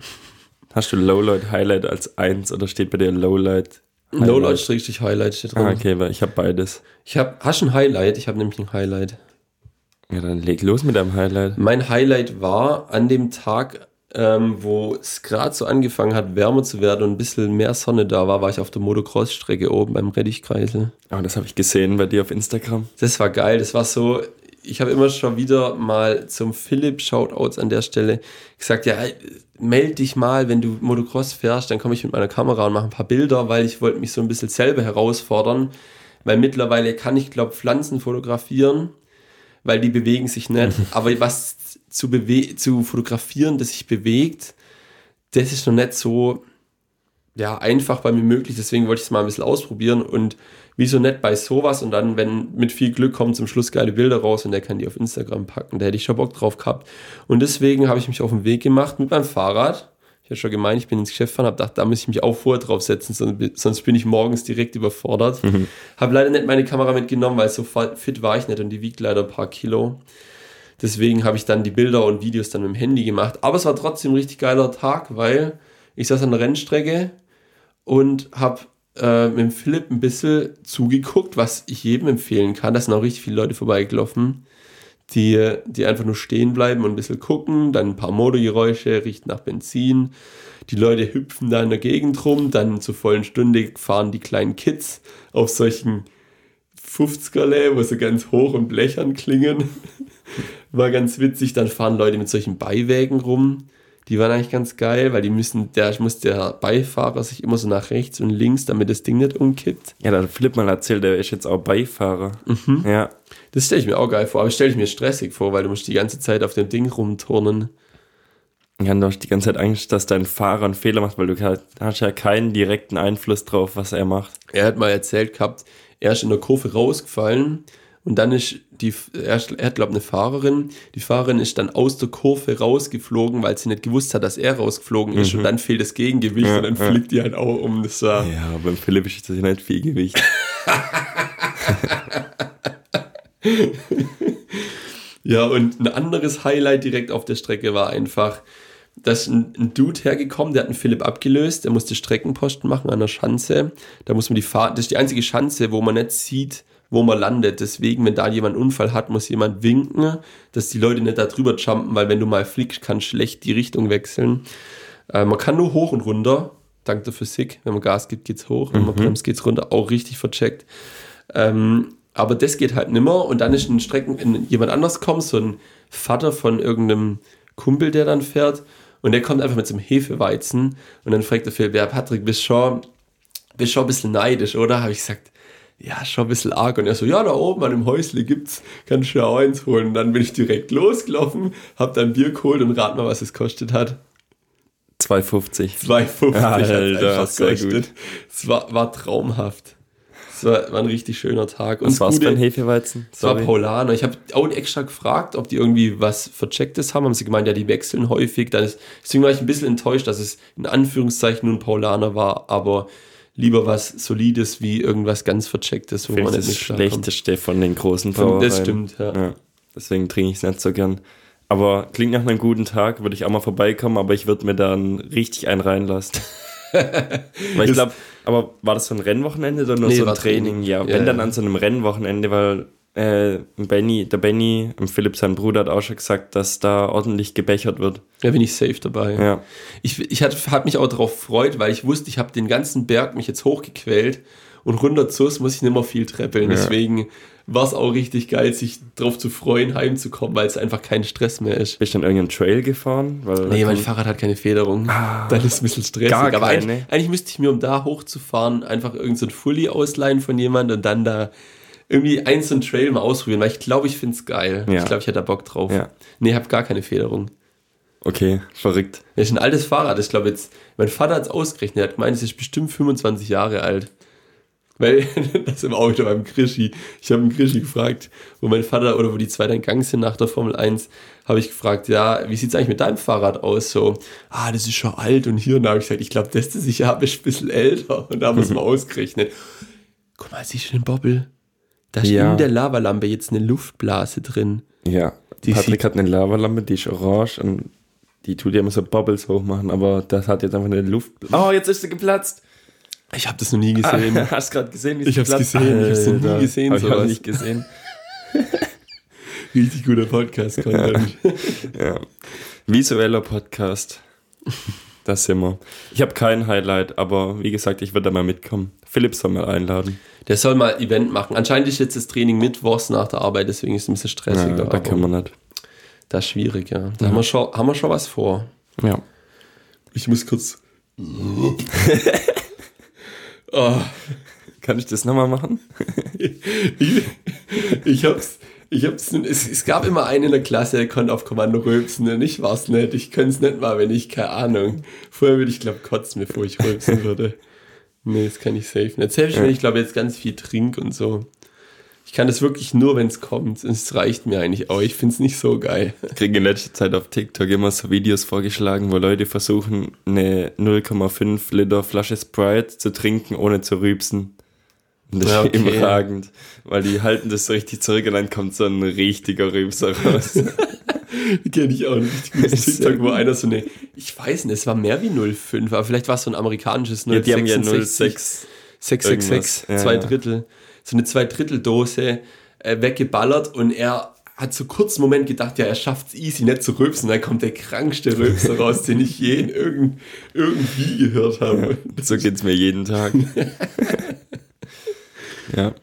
Hast du Lowlight Highlight als eins oder steht bei dir Lowlight? Highlight? Lowlight Strich Highlight steht dran. Ah, okay, weil ich habe beides. Ich habe, hast du ein Highlight? Ich habe nämlich ein Highlight. Ja, dann leg los mit deinem Highlight. Mein Highlight war an dem Tag, ähm, wo es gerade so angefangen hat, wärmer zu werden und ein bisschen mehr Sonne da war, war ich auf der Motocross-Strecke oben beim Rettichkreisel. Ah, das habe ich gesehen bei dir auf Instagram. Das war geil. Das war so, ich habe immer schon wieder mal zum Philipp Shoutouts an der Stelle gesagt, ja, meld dich mal, wenn du Motocross fährst, dann komme ich mit meiner Kamera und mache ein paar Bilder, weil ich wollte mich so ein bisschen selber herausfordern, weil mittlerweile kann ich, glaube Pflanzen fotografieren, weil die bewegen sich nicht, aber was zu, bewe zu fotografieren, das sich bewegt, das ist noch nicht so ja, einfach bei mir möglich, deswegen wollte ich es mal ein bisschen ausprobieren. Und wieso nicht bei sowas? Und dann, wenn mit viel Glück kommen zum Schluss geile Bilder raus und der kann die auf Instagram packen, da hätte ich schon Bock drauf gehabt. Und deswegen habe ich mich auf den Weg gemacht mit meinem Fahrrad. Habe schon gemeint, ich bin ins Geschäft gefahren, habe gedacht, da muss ich mich auch vorher drauf setzen, sonst, sonst bin ich morgens direkt überfordert. Mhm. Habe leider nicht meine Kamera mitgenommen, weil so fit war ich nicht und die wiegt leider ein paar Kilo. Deswegen habe ich dann die Bilder und Videos dann mit dem Handy gemacht. Aber es war trotzdem ein richtig geiler Tag, weil ich saß an der Rennstrecke, und habe äh, mit dem Philipp ein bisschen zugeguckt, was ich jedem empfehlen kann. Da sind auch richtig viele Leute vorbeigelaufen, die, die einfach nur stehen bleiben und ein bisschen gucken, dann ein paar Motorgeräusche, riecht nach Benzin. Die Leute hüpfen da in der Gegend rum, dann zur vollen Stunde fahren die kleinen Kids auf solchen 50er, wo sie ganz hoch und blechern klingen. War ganz witzig. Dann fahren Leute mit solchen Beiwägen rum. Die waren eigentlich ganz geil, weil die müssen, der muss der Beifahrer sich immer so nach rechts und links, damit das Ding nicht umkippt. Ja, da hat Philipp mal erzählt, der ist jetzt auch Beifahrer. Mhm. Ja. Das stelle ich mir auch geil vor, aber stelle ich mir stressig vor, weil du musst die ganze Zeit auf dem Ding rumturnen. Ja, du hast die ganze Zeit Angst, dass dein Fahrer einen Fehler macht, weil du hast ja keinen direkten Einfluss drauf, was er macht. Er hat mal erzählt gehabt, er ist in der Kurve rausgefallen und dann ist die, er, er hat, glaube eine Fahrerin. Die Fahrerin ist dann aus der Kurve rausgeflogen, weil sie nicht gewusst hat, dass er rausgeflogen ist. Mhm. Und dann fehlt das Gegengewicht ja, und dann ja. fliegt die halt auch um. Das war ja, beim Philipp ist das nicht viel Gewicht. ja, und ein anderes Highlight direkt auf der Strecke war einfach, dass ein, ein, Dude hergekommen, der hat einen Philipp abgelöst, der musste Streckenposten machen an der Schanze. Da muss man die Fahrt, das ist die einzige Schanze, wo man nicht sieht, wo man landet. Deswegen, wenn da jemand einen Unfall hat, muss jemand winken, dass die Leute nicht da drüber jumpen, weil wenn du mal fliegst, kann schlecht die Richtung wechseln. Äh, man kann nur hoch und runter, dank der Physik. Wenn man Gas gibt, geht's hoch, wenn man mhm. bremst, geht's runter. Auch richtig vercheckt. Ähm, aber das geht halt nimmer und dann ist ein Strecken, wenn jemand anders kommt, so ein Vater von irgendeinem Kumpel, der dann fährt und der kommt einfach mit so einem Hefeweizen und dann fragt er Phil, wer Patrick, bist schon, bist schon ein bisschen neidisch, oder? Habe ich gesagt, ja, schon ein bisschen arg. Und er so, ja, da oben an dem Häusle gibt's, kannst du ja auch eins holen. Und dann bin ich direkt losgelaufen, hab dann Bier geholt und rat mal, was es kostet hat. 2,50. 2,50 ja, Alter, einfach gekostet. Es war, war traumhaft. Es war, war ein richtig schöner Tag. Und was war's für ein Hefeweizen? Es war Paulaner. Ich habe auch extra gefragt, ob die irgendwie was Verchecktes haben. Haben sie gemeint, ja, die wechseln häufig. Dann ist, deswegen war ich ein bisschen enttäuscht, dass es in Anführungszeichen nur ein Paulaner war, aber lieber was Solides wie irgendwas ganz Verchecktes, wo man nicht das Schlechteste von den großen Brauereien. Das stimmt, ja. ja. Deswegen trinke ich es nicht so gern. Aber klingt nach einem guten Tag, würde ich auch mal vorbeikommen, aber ich würde mir dann richtig einen reinlassen. weil ich glaube, aber war das so ein Rennwochenende oder nur nee, so ein Training? Training? Ja, wenn ja, dann an so einem Rennwochenende, weil äh, Benny, der Benny, Philipp, sein Bruder, hat auch schon gesagt, dass da ordentlich gebechert wird. Ja, bin ich safe dabei. Ja. Ich, ich hat mich auch darauf gefreut, weil ich wusste, ich habe den ganzen Berg mich jetzt hochgequält und runter zu muss ich nicht mehr viel treppeln. Ja. Deswegen war es auch richtig geil, sich darauf zu freuen, heimzukommen, weil es einfach kein Stress mehr ist. Bist du dann irgendeinen Trail gefahren? Weil nee, mein Fahrrad hat keine Federung. Ah, dann ist es ein bisschen stressig. Gar Aber eigentlich, eigentlich, müsste ich mir, um da hochzufahren, einfach irgendein so Fully ausleihen von jemandem und dann da irgendwie eins so einen Trail mal ausprobieren, weil ich glaube, ich finde es geil. Ja. Ich glaube, ich hätte da Bock drauf. Ja. Nee, habe gar keine Federung. Okay, verrückt. Das ist ein altes Fahrrad. Ich glaube jetzt, mein Vater hat es ausgerechnet. Er hat gemeint, es ist bestimmt 25 Jahre alt. Weil das im Auto beim Krischi. Ich habe einen Krischi gefragt, wo mein Vater oder wo die zwei dann Gang sind nach der Formel 1, habe ich gefragt, ja, wie sieht es eigentlich mit deinem Fahrrad aus? So, ah, das ist schon alt und hier. Und da habe ich gesagt, ich glaube, das ist sicher ein bisschen älter. Und da haben wir es mal ausgerechnet. Guck mal, siehst du den Bobbel? Da ist ja. in der Lavalampe jetzt eine Luftblase drin. Ja, die Patrick hat eine Lavalampe, die ist orange und die tut ja immer so Bubbles hochmachen, aber das hat jetzt einfach eine Luftblase. Oh, jetzt ist sie geplatzt. Ich habe das noch nie gesehen. Ah, hast du gerade gesehen, wie Ich habe es gesehen, ich habe es noch nie gesehen. Hab ich habe nicht gesehen. Richtig guter Podcast, ja. ja. Visueller Podcast. Das sind wir. Ich habe kein Highlight, aber wie gesagt, ich würde da mal mitkommen. Philipp soll mal einladen. Der soll mal Event machen. Anscheinend ist jetzt das Training mittwochs nach der Arbeit, deswegen ist es ein bisschen stressig. Ja, da aber können wir nicht. Das ist schwierig, ja. Da haben, wir schon, haben wir schon was vor. Ja. Ich muss kurz. Oh, Kann ich das nochmal machen? ich, ich hab's. Ich hab's, es, es gab immer einen in der Klasse, der konnte auf Kommando rülpsen und ich war's nicht. Ich könnte es nicht mal, wenn ich, keine Ahnung. Vorher würde ich, glaube kotzen, bevor ich rülpsen würde. Nee, das kann ich safe nicht. Selbst wenn ich, glaube jetzt ganz viel trinke und so. Ich kann das wirklich nur, wenn es kommt. Es reicht mir eigentlich auch. Ich finde es nicht so geil. Ich kriege in letzter Zeit auf TikTok immer so Videos vorgeschlagen, wo Leute versuchen, eine 0,5 Liter Flasche Sprite zu trinken, ohne zu rübsen. Und das Ja, ist okay. überragend, weil die halten das so richtig zurück und dann kommt so ein richtiger Rübser raus. Kenne ich auch ein richtig gutes TikTok, wo einer so eine, ich weiß nicht, es war mehr wie 0,5, aber vielleicht war es so ein amerikanisches ja, die haben ja 0,66. 0,6. 666, Irgendwas, ja, zwei ja. So eine Zwei-Drittel-Dose äh, weggeballert und er hat so kurz einen Moment gedacht, ja, er schafft es easy, nicht zu rülpsen. Dann kommt der krankste Rülpser raus, den ich je irgend, irgendwie gehört habe. So geht's mir jeden Tag. ja.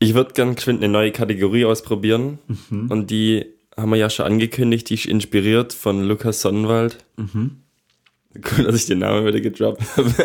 Ich würde gern geschwind eine neue Kategorie ausprobieren. Mhm. Und die haben wir ja schon angekündigt. Die ist inspiriert von Lukas Sonnenwald. Mhm. Cool, dass ich den Namen wieder gedroppt habe.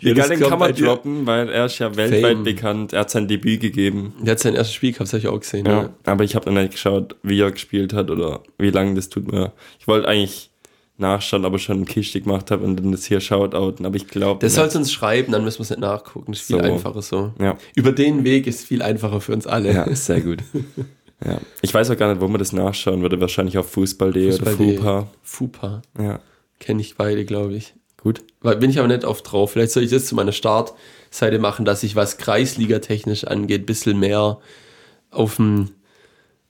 Egal, den kann man droppen, weil er ist ja weltweit Fame. bekannt. Er hat sein Debüt gegeben. Der hat sein erstes Spiel gehabt, das habe ich auch gesehen. Ja. Ja. Aber ich habe noch nicht geschaut, wie er gespielt hat oder wie lange das tut mir. Ich wollte eigentlich nachschauen, ob er schon eine Kiste gemacht hat und dann das hier shoutouten, aber ich glaube. Der soll es uns schreiben, dann müssen wir es nicht nachgucken. Das ist viel So. einfacher so. Ja. Über den Weg ist viel einfacher für uns alle. Ja, ist sehr gut. ja. Ich weiß auch gar nicht, wo man das nachschauen würde. Wahrscheinlich auf Fußball.de oder Fußball.de. Fupa. Fupa. Ja, Kenne ich beide, glaube ich. gut. Bin ich aber nicht oft drauf. Vielleicht soll ich das zu meiner Startseite machen, dass ich, was Kreisliga-technisch angeht, ein bisschen mehr auf dem,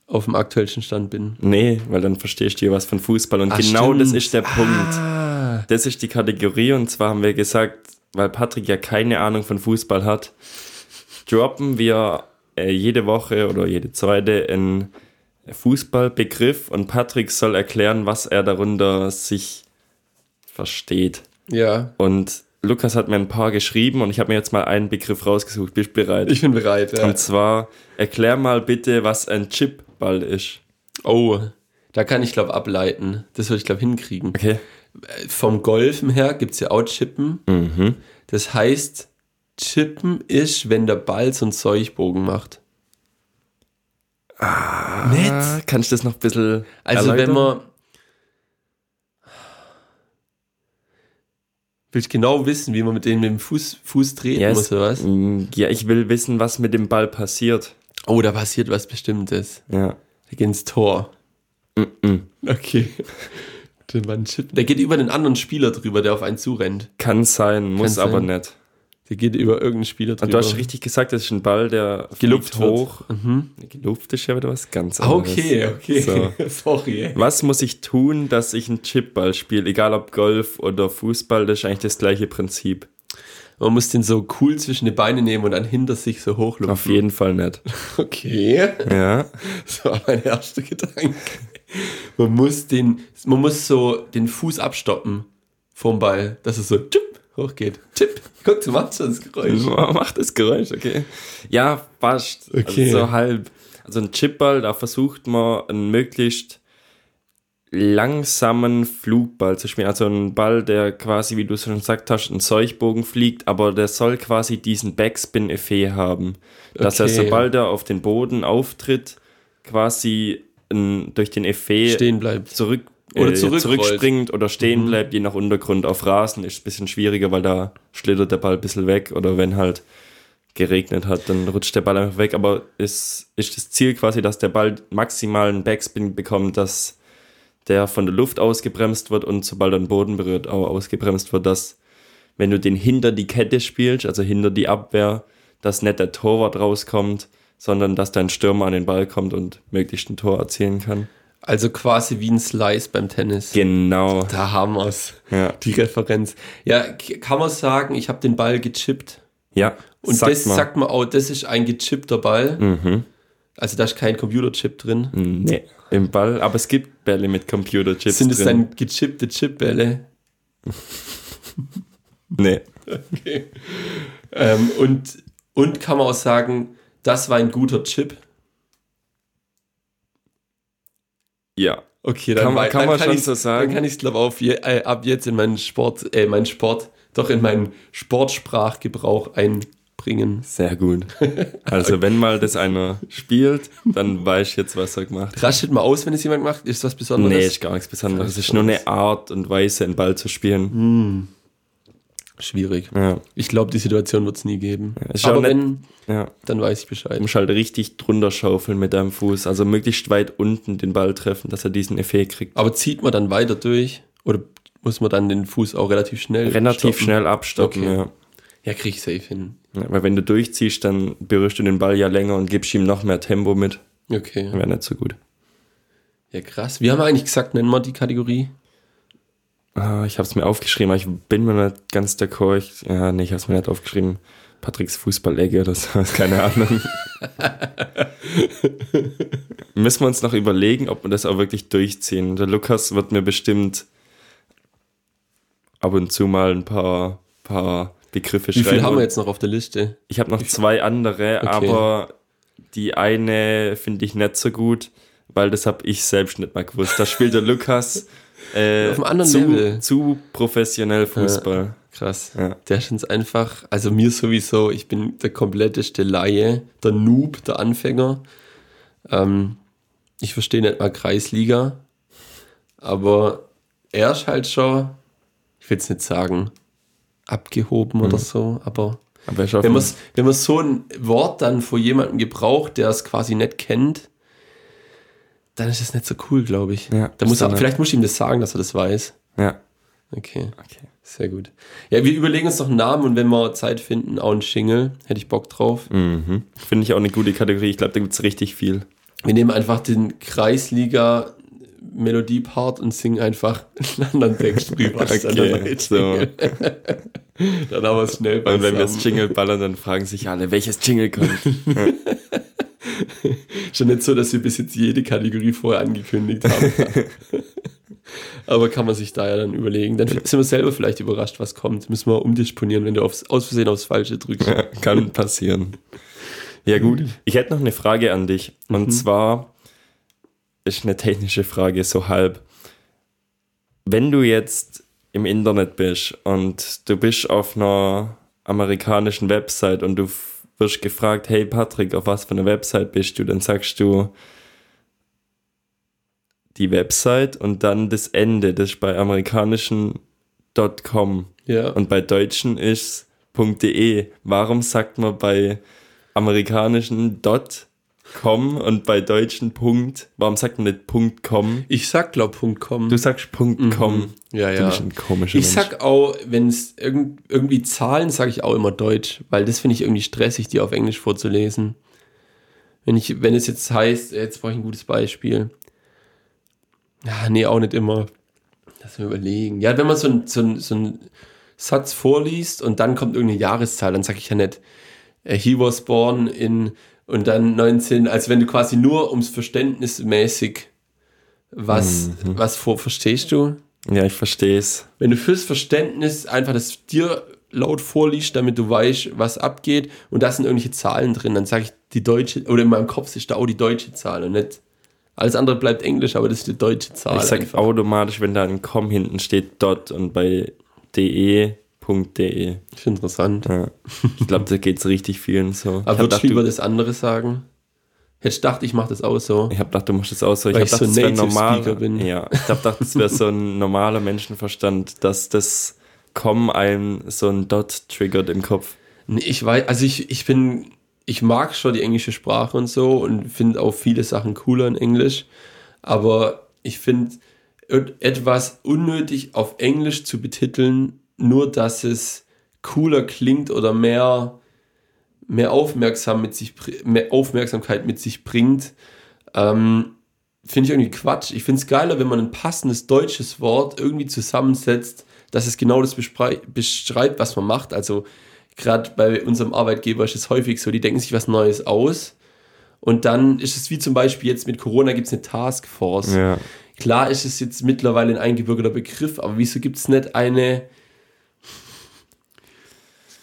auf dem aktuellsten Stand bin. Nee, weil dann verstehst du ja was von Fußball. Und Ah, genau stimmt. das ist der Punkt. Ah, Das ist die Kategorie und zwar haben wir gesagt, weil Patrick ja keine Ahnung von Fußball hat, droppen wir äh, jede Woche oder jede zweite einen Fußballbegriff und Patrick soll erklären, was er darunter sich versteht. ja, Und Lukas hat mir ein paar geschrieben und ich habe mir jetzt mal einen Begriff rausgesucht. Bist du bereit? ich bin bereit. Ja. Und zwar, erklär mal bitte, was ein Chipball ist. Oh, da kann ich, glaube ableiten. Das würde ich, glaube hinkriegen. Okay. Vom Golfen her gibt es ja auch Chippen. Mhm. Das heißt, Chippen ist, wenn der Ball so einen Zeugbogen macht. Nett. Ah, kannst du das noch ein bisschen Also wenn erläutern? Man Willst genau wissen, wie man mit dem mit dem Fuß, Fuß treten Yes. muss, oder was? Mm, Ja, ich will wissen, was mit dem Ball passiert. Oh, da passiert was Bestimmtes. Ja. Der geht ins Tor. Mm-mm. Okay. Der, Mann der geht über den anderen Spieler drüber, der auf einen zurennt. Kann sein, muss Kann aber sein. nicht. Der geht über irgendeinen Spieler drüber. Und du hast richtig gesagt, das ist ein Ball, der wird. hoch. Mhm. Geluft ist ja wieder was ganz Ah, anderes. Okay, okay. So. Sorry. ey. Was muss ich tun, dass ich einen Chipball spiele? Egal ob Golf oder Fußball, das ist eigentlich das gleiche Prinzip. Man muss den so cool zwischen die Beine nehmen und dann hinter sich so hochlupfen. Auf jeden Fall nicht. Okay. Ja. Das war mein erster Gedanke. Man muss den, man muss so den Fuß abstoppen vom Ball, dass es so tipp hochgeht. Tipp. Guck, du machst schon das Geräusch. Macht das Geräusch, okay. Ja, fast. Okay. Also so halb. Also ein Chipball, da versucht man einen möglichst langsamen Flugball zu spielen. Also ein Ball, der quasi, wie du schon gesagt hast, einen Seuchbogen fliegt, aber der soll quasi diesen Backspin-Effekt haben. Dass er, Okay. sobald er auf den Boden auftritt, quasi durch den Effekt Stehen bleibt. zurück Oder äh, zurückrollt. zurückspringt oder stehen Mhm. bleibt, je nach Untergrund. Auf Rasen ist es ein bisschen schwieriger, weil da schlittert der Ball ein bisschen weg oder wenn halt geregnet hat, dann rutscht der Ball einfach weg. Aber es ist das Ziel quasi, dass der Ball maximalen Backspin bekommt, dass der von der Luft ausgebremst wird und sobald er den Boden berührt, auch ausgebremst wird, dass wenn du den hinter die Kette spielst, also hinter die Abwehr, dass nicht der Torwart rauskommt, sondern dass dein Stürmer an den Ball kommt und möglichst ein Tor erzielen kann. Also quasi wie ein Slice beim Tennis. Genau. Da haben wir's. Ja. Die Referenz. Ja, kann man sagen, ich habe den Ball gechippt. Ja. Und sagt das man. sagt man auch, das ist ein gechippter Ball. Mhm. Also da ist kein Computerchip drin. Nee, im Ball. Aber es gibt Bälle mit Computerchips Sind es drin. dann gechippte Chipbälle? Nee. Okay. Ähm, und, und kann man auch sagen, das war ein guter Chip. Ja. Okay, Kann man- kann man schon ich's- so sagen. Dann kann ich es, glaube je, äh, ab jetzt in meinen Sport, äh, meinen Sport, doch in meinen Sportsprachgebrauch einbringen. Sehr gut. Also wenn mal das einer spielt, dann weiß ich jetzt, was er gemacht hat. Rastet mal aus, wenn es jemand macht. Ist was Besonderes? Nee, ist gar nichts Besonderes. Es ist nur eine Art und Weise, einen Ball zu spielen. Schwierig. Ja. Ich glaube, die Situation wird es nie geben. ist Aber wenn, ja. dann weiß ich Bescheid. Du musst halt richtig drunter schaufeln mit deinem Fuß. Also möglichst weit unten den Ball treffen, dass er diesen Effekt kriegt. Aber zieht man dann weiter durch? Oder muss man dann den Fuß auch relativ schnell Relativ stoppen? schnell abstoppen, Okay. ja. Ja, krieg ich safe hin. ja. Weil wenn du durchziehst, dann berührst du den Ball ja länger und gibst ihm noch mehr Tempo mit. Okay. Wäre nicht so gut. Ja, krass. Wie haben wir eigentlich gesagt, nennen wir die Kategorie? Ah, ich habe es mir aufgeschrieben, aber ich bin mir nicht ganz d'accord. Ich, ja, nee, ich habe es mir nicht aufgeschrieben. Patricks Fußballecke oder so, keine Ahnung. Müssen wir uns noch überlegen, ob wir das auch wirklich durchziehen. Der Lukas wird mir bestimmt ab und zu mal ein paar, paar Begriffe Wie viel schreiben. haben wir jetzt noch auf der Liste? Ich habe noch zwei andere, Okay. aber die eine finde ich nicht so gut, weil das habe ich selbst nicht mal gewusst. Da spielt der Lukas äh, Auf einem anderen zu, Level. zu professionell Fußball. Krass. Ja. Der ist uns einfach, also mir sowieso, ich bin der kompletteste Laie, der Noob, der Anfänger. Ähm, ich verstehe nicht mal Kreisliga, aber er ist halt schon, ich will es nicht sagen, abgehoben oder so, aber wenn man so ein Wort dann vor jemandem gebraucht, der es quasi nicht kennt, dann ist das nicht so cool, glaube ich. Ja, da muss er, vielleicht muss ich ihm das sagen, dass er das weiß. ja, Okay. okay. Sehr gut. Ja, wir überlegen uns noch einen Namen und wenn wir Zeit finden, auch einen Jingle. Hätte ich Bock drauf. Mhm. Finde ich auch eine gute Kategorie. Ich glaube, da gibt es richtig viel. Wir nehmen einfach den Kreisliga Melodiepart und singen einfach einen anderen Text rüber. als der Okay, so. Dann haben wir es schnell Und wenn wir das beisammen. Jingle ballern, dann fragen sich alle, welches Jingle kommt. Schon nicht so, dass wir bis jetzt jede Kategorie vorher angekündigt haben. Aber kann man sich da ja dann überlegen. Dann sind wir selber vielleicht überrascht, was kommt. Müssen wir umdisponieren, wenn du aufs, aus Versehen aufs Falsche drückst. Ja, kann passieren. Ja gut, ich hätte noch eine Frage an dich. Und zwar ist eine technische Frage, so halb. Wenn du jetzt im Internet bist und du bist auf einer amerikanischen Website und du wirst gefragt, hey Patrick, auf was für einer Website bist du? Dann sagst du die Website und dann das Ende, das ist bei amerikanischen .com. Ja. Und bei Deutschen ist .de. Warum sagt man bei amerikanischen .com und bei Deutschen Punkt? Warum sagt man nicht .com? Ich sag glaub .com. Du sagst .com. ja, Du ja. bist ein komischer Ich Mensch. sag auch, wenn es irgend, irgendwie Zahlen, sage ich auch immer Deutsch, weil das finde ich irgendwie stressig, die auf Englisch vorzulesen. Wenn ich, wenn es jetzt heißt, jetzt brauche ich ein gutes Beispiel. Ja, nee, auch nicht immer. Lass mir überlegen. Ja, wenn man so einen so ein, so ein Satz vorliest und dann kommt irgendeine Jahreszahl, dann sage ich ja nicht, äh, he was born in und dann 19, als wenn du quasi nur ums Verständnis mäßig was, was vor, verstehst du? ja, ich verstehe es. Wenn du fürs Verständnis einfach das dir laut vorliest, damit du weißt, was abgeht und da sind irgendwelche Zahlen drin, dann sage ich die deutsche, oder in meinem Kopf ist da auch die deutsche Zahl und nicht, alles andere bleibt Englisch, aber das ist die deutsche Zahl. Ich sag einfach. automatisch, wenn da ein com hinten steht, dot und bei de, .de. ist interessant. Ja. Ich glaube, da geht's richtig vielen so. Aber würdest du lieber das andere sagen? Hättest gedacht, ich mache das auch so. ich habe gedacht, du musst das auch so. Ich habe gedacht, so das wäre normal. Bin. Ja, ich hab gedacht, das wäre so ein normaler Menschenverstand, dass das com einem so ein Dot triggert im Kopf. Nee, ich weiß, also ich, ich bin, ich mag schon die englische Sprache und so und finde auch viele Sachen cooler in Englisch, aber ich finde et- etwas unnötig auf Englisch zu betiteln, nur dass es cooler klingt oder mehr, mehr, Aufmerksam mit sich, mehr Aufmerksamkeit mit sich bringt, ähm, finde ich irgendwie Quatsch. Ich finde es geiler, wenn man ein passendes deutsches Wort irgendwie zusammensetzt, dass es genau das beschreibt, was man macht. Also gerade bei unserem Arbeitgeber ist es häufig so, die denken sich was Neues aus. Und dann ist es wie zum Beispiel jetzt mit Corona gibt es eine Taskforce. Ja. klar ist es jetzt mittlerweile ein eingebürgerter Begriff, aber wieso gibt es nicht eine,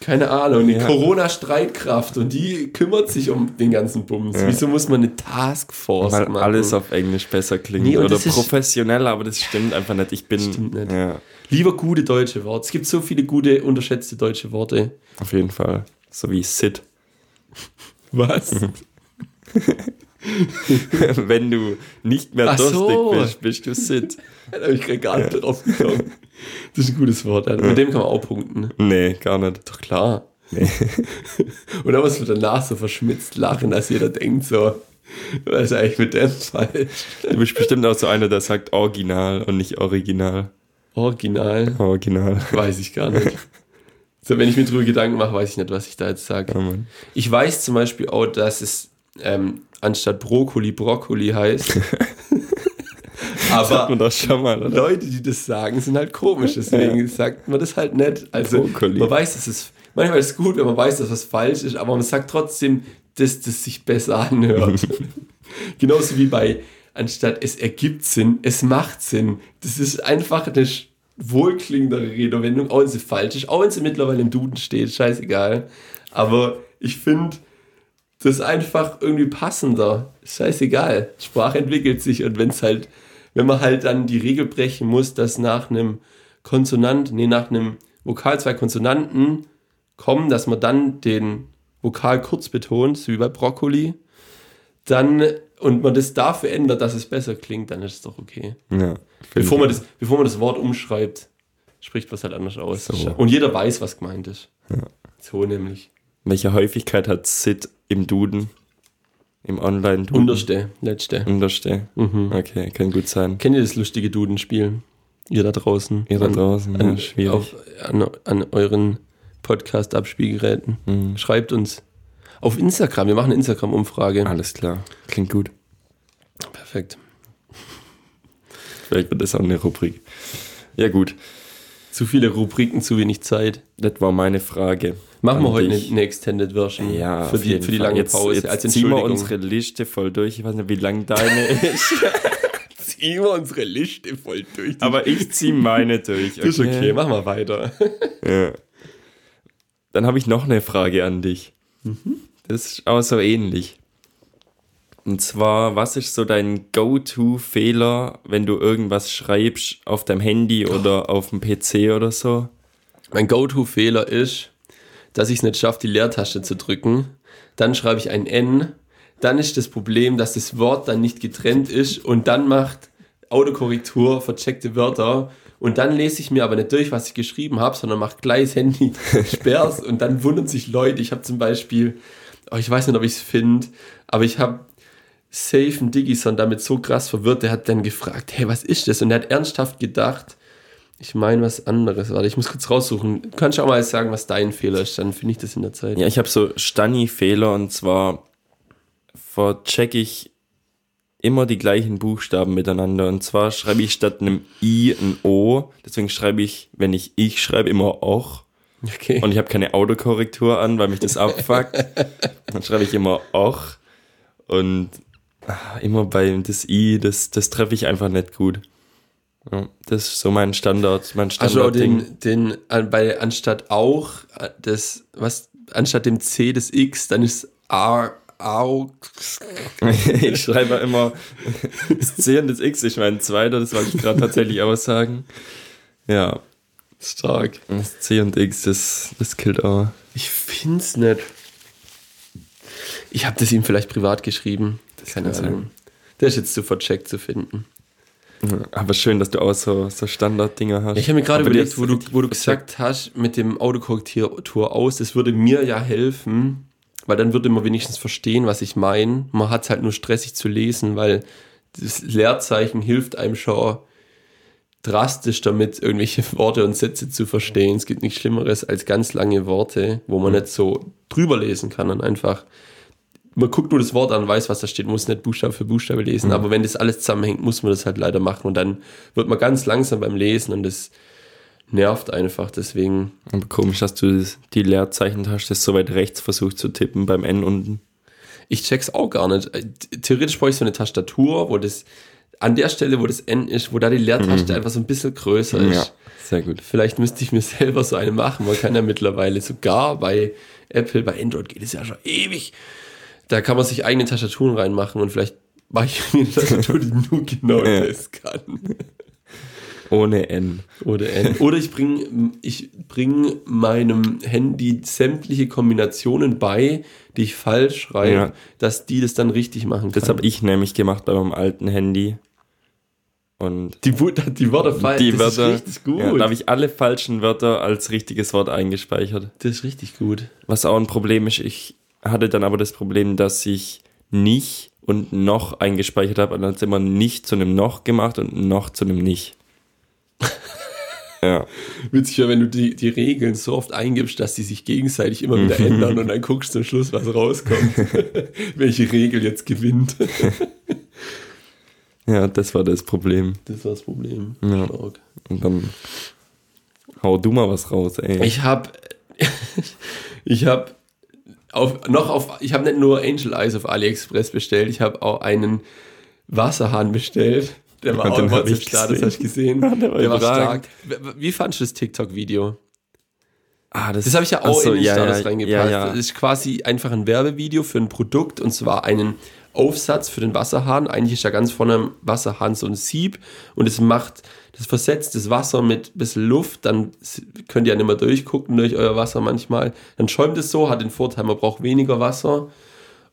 keine Ahnung, eine Ja. Corona-Streitkraft und die kümmert sich um den ganzen Bums. Wieso muss man eine Taskforce Weil machen? alles auf Englisch besser klingt. Nee, oder professioneller, aber das stimmt einfach nicht. Ich bin. Stimmt nicht. Ja, Lieber gute deutsche Worte. Es gibt so viele gute, unterschätzte deutsche Worte. auf jeden Fall. So wie Sid. Was? Wenn du nicht mehr Ach durstig so. bist, bist du Sid. da habe ich gerade gar nicht drauf gekommen. Das ist ein gutes Wort. Alter. Mit dem kann man auch punkten. Nee, gar nicht. Doch klar. Und dann muss man danach so verschmitzt lachen, dass jeder denkt so, was ist eigentlich mit dem falsch? Du bist bestimmt auch so einer, der sagt Original und nicht Original. Original? Original. Weiß ich gar nicht. So, wenn ich mir drüber Gedanken mache, weiß ich nicht, was ich da jetzt sage. Mann. Ich weiß zum Beispiel auch, dass es ähm, anstatt Brokkoli Brokkoli heißt. Aber mal? Leute, die das sagen, sind halt komisch. Deswegen sagt man das halt nicht. Also Brokkoli. man weiß, dass es manchmal ist es gut, wenn man weiß, dass was falsch ist, aber man sagt trotzdem, dass das sich besser anhört. Genauso wie bei anstatt es ergibt Sinn, es macht Sinn. Das ist einfach eine wohlklingendere Redewendung, auch wenn sie falsch ist, auch wenn sie mittlerweile im Duden steht, scheißegal. Aber ich finde das einfach irgendwie passender. Scheißegal. Sprache entwickelt sich und wenn es halt, wenn man halt dann die Regel brechen muss, dass nach einem Konsonant, nee, nach einem Vokal zwei Konsonanten kommen, dass man dann den Vokal kurz betont, so wie bei Brokkoli, dann und man das dafür ändert, dass es besser klingt, dann ist es doch okay. Ja. Bevor man das, bevor man das Wort umschreibt, spricht es halt anders aus. So. Und jeder weiß, was gemeint ist. So nämlich. Welche Häufigkeit hat Sid im Duden? Im Online-Duden? Unterste, letzte. Unterste. Mhm. Okay, kann gut sein. Kennt ihr das lustige Dudenspiel? Ihr da draußen. Ihr da An- draußen, ja, an, schwierig. Auf, an, an euren Podcast-Abspielgeräten. Mhm. Schreibt uns auf Instagram. Wir machen eine Instagram-Umfrage. Alles klar. Klingt gut. Perfekt. Vielleicht wird das auch eine Rubrik. Ja, gut. Zu viele Rubriken, zu wenig Zeit. Das war meine Frage. Machen wir heute eine, Extended Version Ja, für, die, für die lange jetzt, Pause. Jetzt als ziehen wir unsere Liste voll durch. Ich weiß nicht, wie lang deine ist. ziehen wir unsere Liste voll durch. Aber ich ziehe meine durch. das ist okay, machen wir weiter. Ja. Dann habe ich noch eine Frage an dich. Das ist auch so ähnlich. Und zwar, was ist so dein Go-To-Fehler, wenn du irgendwas schreibst auf deinem Handy oder auf dem PC oder so? Mein Go-To-Fehler ist, dass ich es nicht schaffe, die Leertaste zu drücken. Dann schreibe ich ein N. Dann ist das Problem, dass das Wort dann nicht getrennt ist und dann macht Autokorrektur vercheckte Wörter. Und dann lese ich mir aber nicht durch, was ich geschrieben habe, sondern macht gleich das Handy sperrs und dann wundern sich Leute. Ich habe zum Beispiel, oh, ich weiß nicht, ob ich es finde, aber ich habe Safe Digison damit so krass verwirrt, der hat dann gefragt, hey, was ist das? Und er hat ernsthaft gedacht, ich meine was anderes. Warte, ich muss kurz raussuchen. Du kannst auch mal sagen, was dein Fehler ist, dann finde ich das in der Zeit. Ja, ich habe so Stani-Fehler und zwar verchecke ich immer die gleichen Buchstaben miteinander. Und zwar schreibe ich statt einem I ein O. Deswegen schreibe ich, wenn ich ich schreibe, immer auch. Okay. Und ich habe keine Autokorrektur an, weil mich das abfuckt. Dann schreibe ich immer auch. Und immer bei das I, das, das treffe ich einfach nicht gut. Ja, das ist so mein Standard, mein also Standard-Ding. den, den bei anstatt auch äh, das was anstatt dem C des X, dann ist A auch ich schreibe immer das C und das X, ich meine zweiter, das wollte ich gerade tatsächlich auch sagen. Ja, stark. das C und X, das, das killt auch. Ich find's nicht. Ich habe das ihm vielleicht privat geschrieben. Keine kann Ahnung. Der ist jetzt zu vercheckt zu finden. Aber schön, dass du auch so, so Standarddinger hast. Ich habe mir gerade überlegt, wo du, wo du gesagt hast, mit dem Autokorrektur aus, das würde mir ja helfen, weil dann würde man wenigstens verstehen, was ich meine. Man hat es halt nur stressig zu lesen, weil das Leerzeichen hilft einem schon drastisch damit, irgendwelche Worte und Sätze zu verstehen. Es gibt nichts Schlimmeres als ganz lange Worte, wo man nicht so drüber lesen kann und einfach man guckt nur das Wort an, weiß, was da steht, muss nicht Buchstabe für Buchstabe lesen. Aber wenn das alles zusammenhängt, muss man das halt leider machen. Und dann wird man ganz langsam beim Lesen und das nervt einfach. Deswegen, Aber komisch, dass du die Leerzeichen-Taste so weit rechts versucht zu tippen beim N unten. ich check's auch gar nicht. Äh, Theoretisch bräuchte ich so eine Tastatur, wo das an der Stelle, wo das N ist, wo da die Leertaste einfach so ein bisschen größer ist. Mhm. Ja, sehr gut. Vielleicht müsste ich mir selber so eine machen. Man kann ja mittlerweile sogar bei Apple, bei Android geht es ja schon ewig. Da kann man sich eigene Tastaturen reinmachen und vielleicht mache ich mir eine Tastatur, die nur genau Ja. das kann. Ohne N. Oder, N. Oder ich bringe ich bring meinem Handy sämtliche Kombinationen bei, die ich falsch schreibe, Ja. dass die das dann richtig machen kann. Das habe ich nämlich gemacht bei meinem alten Handy. Und die, die Wörter falsch. die das Wörter, ist richtig gut. Ja, da habe ich alle falschen Wörter als richtiges Wort eingespeichert. das ist richtig gut. Was auch ein Problem ist, ich hatte dann aber das Problem, dass ich nicht und noch eingespeichert habe und dann hat es immer nicht zu einem noch gemacht und noch zu einem nicht. ja, Witzig wäre, wenn du die, die Regeln so oft eingibst, dass die sich gegenseitig immer wieder ändern und dann guckst du zum Schluss, was rauskommt. Welche Regel jetzt gewinnt. ja, das war das Problem. Das war das Problem. Ja. Stark. Und dann hau du mal was raus, ey. Ich habe ich habe auf, noch auf, ich habe nicht nur Angel Eyes auf AliExpress bestellt, ich habe auch einen Wasserhahn bestellt. Der war Ja, auch im WhatsApp-Status, gesehen. hast du gesehen? Ja, der war der war stark. Wie fandest du das TikTok-Video? ah, Das habe ich ja auch so, in den ja, Status reingepackt. Das ist quasi einfach ein Werbevideo für ein Produkt und zwar einen Aufsatz für den Wasserhahn. Eigentlich ist ja ganz vorne am Wasserhahn so ein Sieb und es macht, das versetzt das Wasser mit ein bisschen Luft, dann könnt ihr ja nicht mehr durchgucken durch euer Wasser manchmal. Dann schäumt es so, hat den Vorteil, man braucht weniger Wasser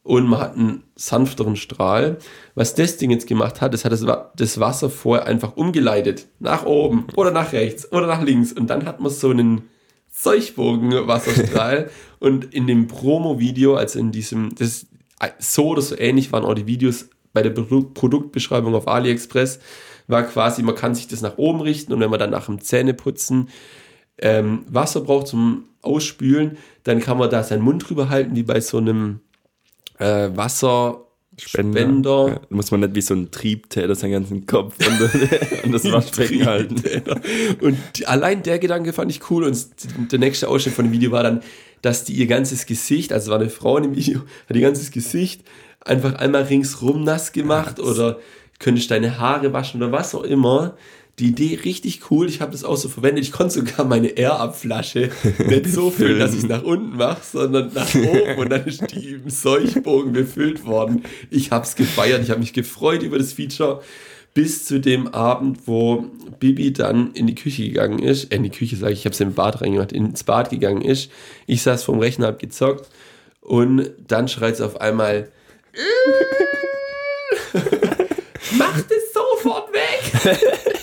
und man hat einen sanfteren Strahl. Was das Ding jetzt gemacht hat, das hat das Wasser vorher einfach umgeleitet. Nach oben oder nach rechts oder nach links. Und dann hat man so einen Seuchbogen-Wasserstrahl. und in dem Promo-Video, also in diesem, das so oder so ähnlich waren auch die Videos bei der Produ- Produktbeschreibung auf AliExpress, war quasi, man kann sich das nach oben richten und wenn man dann nach dem Zähneputzen ähm, Wasser braucht zum Ausspülen, dann kann man da seinen Mund drüber halten, wie bei so einem äh, Wasserspender. Ja, muss man nicht wie so ein Triebtäter seinen ganzen Kopf und, das- Waschbecken halten. Und allein der Gedanke fand ich cool. Und der nächste Ausschnitt von dem Video war dann, dass die ihr ganzes Gesicht, also war eine Frau in dem Video, hat ihr ganzes Gesicht einfach einmal ringsrum nass gemacht oder könntest deine Haare waschen oder was auch immer. Die Idee richtig cool. Ich habe das auch so verwendet. Ich konnte sogar meine Air-Up-Flasche nicht so füllen, dass ich es nach unten mache, sondern nach oben. Und dann ist die im Seuchbogen befüllt worden. Ich habe es gefeiert. Ich habe mich gefreut über das Feature bis zu dem Abend, wo Bibi dann in die Küche gegangen ist, äh, in die Küche sage ich, ich habe es im Bad reingemacht, ins Bad gegangen ist. Ich saß vorm Rechner, hab gezockt und dann schreit es auf einmal, mach das sofort weg!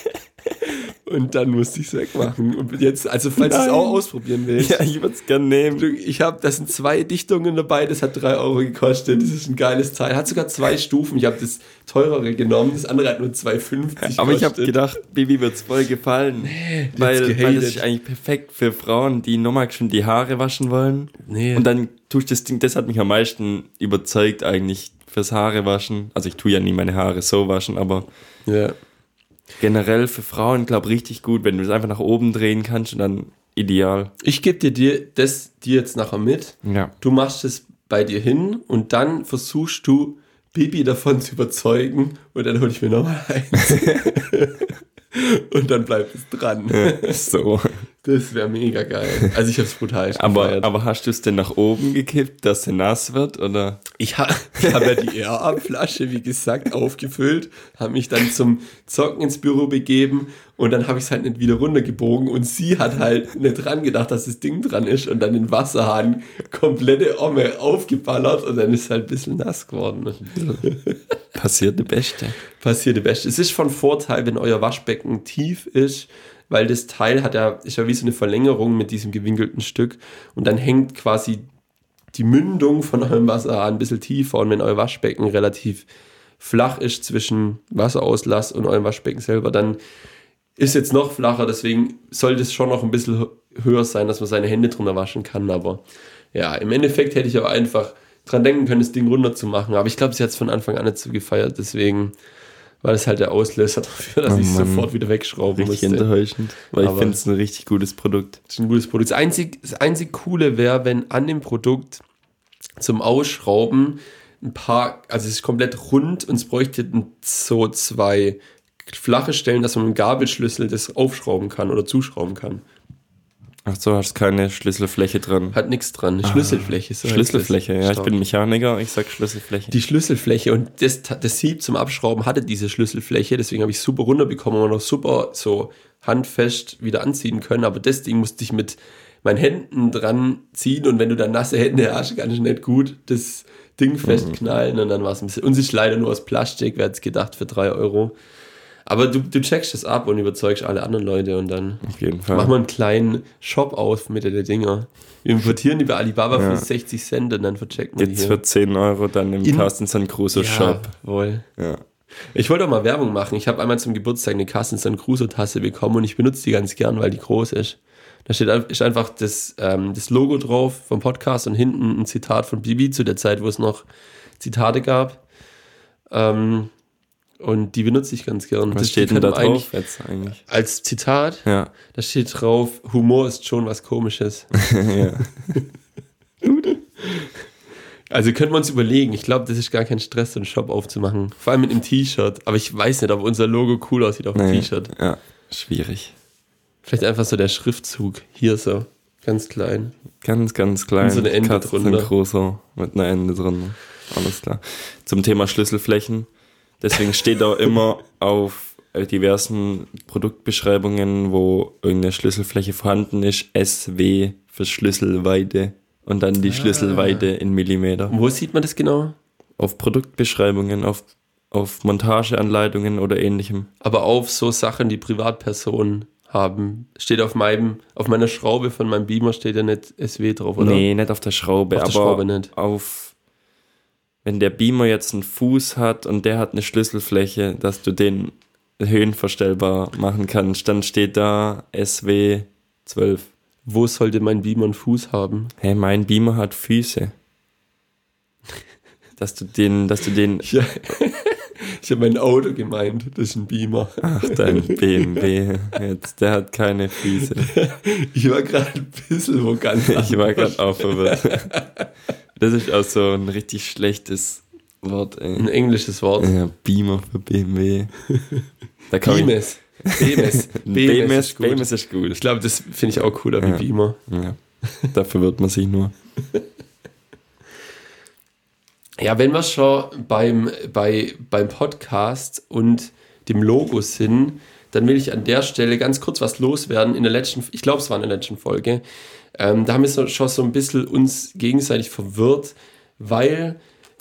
und dann musste ich es wegmachen. Und jetzt, also falls du es auch ausprobieren willst, Ja, ich würde es gerne nehmen. Ich habe, das sind zwei Dichtungen dabei, das hat drei Euro gekostet. Das ist ein geiles Teil. Hat sogar zwei Stufen. Ich habe das teurere genommen, das andere hat nur 2,50 Aber ich habe gedacht, Bibi wird's voll gefallen. weil, weil gehatet. das ist eigentlich perfekt für Frauen, die nochmal schon die Haare waschen wollen. Nee. Und dann tust du das Ding, das hat mich am meisten überzeugt eigentlich fürs Haare waschen. Also ich tue ja nie meine Haare so waschen, aber Ja. Generell für Frauen, glaube richtig gut, wenn du es einfach nach oben drehen kannst und dann ideal. Ich gebe dir, dir das dir jetzt nachher mit. Ja. Du machst es bei dir hin und dann versuchst du, Bibi davon zu überzeugen und dann hole ich mir nochmal eins. und dann bleibt es dran. so. Das wäre mega geil. Also ich habe es brutal Aber, aber hast du es denn nach oben gekippt, dass er nass wird? Oder? Ich, ha ich habe ja die Air-Up-Flasche, wie gesagt, aufgefüllt, habe mich dann zum Zocken ins Büro begeben und dann habe ich es halt nicht wieder runtergebogen und sie hat halt nicht dran gedacht, dass das Ding dran ist und dann den Wasserhahn komplette Omme aufgeballert und dann ist halt ein bisschen nass geworden. Passiert der Beste. Passiert das Beste. Es ist von Vorteil, wenn euer Waschbecken tief ist, weil das Teil hat ja, ist ja wie so eine Verlängerung mit diesem gewinkelten Stück. Und dann hängt quasi die Mündung von eurem Wasserhahn ein bisschen tiefer. Und wenn euer Waschbecken relativ flach ist zwischen Wasserauslass und eurem Waschbecken selber, dann ist jetzt noch flacher, deswegen sollte es schon noch ein bisschen hö- höher sein, dass man seine Hände drunter waschen kann, aber ja, im Endeffekt hätte ich aber einfach dran denken können, das Ding runter zu machen, aber ich glaube, sie hat es von Anfang an nicht so gefeiert, deswegen war das halt der Auslöser dafür, dass Oh ich es sofort wieder wegschrauben Richtig musste. enttäuschend. Weil Aber- ich finde es ein richtig gutes Produkt. Das ist ein gutes Produkt. Das einzig, das einzig Coole wäre, wenn an dem Produkt zum Ausschrauben ein paar, also es ist komplett rund und es bräuchte so zwei flache Stellen, dass man mit dem Gabelschlüssel das aufschrauben kann oder zuschrauben kann. Ach so, hast keine Schlüsselfläche dran. Hat nichts dran. Eine Schlüsselfläche. So Schlüsselfläche, ja, ich Stark. bin Mechaniker, ich sag Schlüsselfläche. Die Schlüsselfläche und das, das Sieb zum Abschrauben hatte diese Schlüsselfläche, deswegen habe ich super runterbekommen und auch super so handfest wieder anziehen können, aber das Ding musste ich mit meinen Händen dran ziehen und wenn du dann nasse Hände hast, ich nicht gut das Ding festknallen und dann war es ein bisschen, und es ist leider nur aus Plastik, wer hätte es gedacht, für drei Euro. Aber du, du checkst das ab und überzeugst alle anderen Leute und dann Auf jeden Fall. machen wir einen kleinen Shop auf mit der Dinger. Wir importieren die bei Alibaba Ja. für 60 Cent und dann verchecken wir die Jetzt hier. für 10 Euro dann im In- Carsten San Crusoe Shop. Jawohl. Ja. Ich wollte auch mal Werbung machen. Ich habe einmal zum Geburtstag eine Carsten San Crusoe Tasse bekommen und ich benutze die ganz gern, weil die groß ist. Da steht ist einfach das, ähm, das Logo drauf vom Podcast und hinten ein Zitat von Bibi zu der Zeit, wo es noch Zitate gab. Ähm, und die benutze ich ganz gern. Was Das- steht denn da man drauf jetzt eigentlich? Als Zitat, Ja. da steht drauf, Humor ist schon was Komisches. Also können wir uns überlegen. Ich glaube, das ist gar kein Stress, so einen Shop aufzumachen. Vor allem mit einem T-Shirt. Aber ich weiß nicht, ob unser Logo cool aussieht auf dem Nee. T-Shirt. ja, schwierig. Vielleicht einfach so der Schriftzug. Hier so. Ganz klein. Ganz, ganz klein. Und so eine Ende drunter. Crusoe mit einer Ende drin. Alles klar. Zum Thema Schlüsselflächen. Deswegen steht auch immer auf äh, diversen Produktbeschreibungen, wo irgendeine Schlüsselfläche vorhanden ist, SW für Schlüsselweite und dann Ah. die Schlüsselweite in Millimeter. Wo sieht man das genau? Auf Produktbeschreibungen, auf, auf Montageanleitungen oder ähnlichem. Aber auf so Sachen, die Privatpersonen haben. Steht auf meinem, auf meiner Schraube von meinem Beamer steht ja nicht SW drauf, oder? Nee, nicht auf der Schraube, Auf der aber Schraube nicht. auf, wenn der Beamer jetzt einen Fuß hat und der hat eine Schlüsselfläche, dass du den höhenverstellbar machen kannst, dann steht da SW 12. Wo sollte mein Beamer einen Fuß haben? Hey, mein Beamer hat Füße. Dass du den, dass du den, Ich, ich habe mein Auto gemeint. Das ist ein Beamer. ach, dein BMW, jetzt, der hat keine Füße. Ich war gerade ein bisschen wo ganz Ich war gerade auch verwirrt. Das ist auch so ein richtig schlechtes Wort, ey. Ein englisches Wort. Ja, Beamer für BMW. Da kann ich, Beames. Beames. Ist gut. BMS ist gut. Ich glaube, das finde ich auch cooler Ja. wie Beamer. Ja. Dafür wird man sich nur. Ja, wenn wir schon beim, bei, beim Podcast und dem Logo sind, dann will ich an der Stelle ganz kurz was loswerden. In der letzten, ich glaube, es war in der letzten Folge, ähm, da haben wir schon so ein bisschen uns gegenseitig verwirrt, weil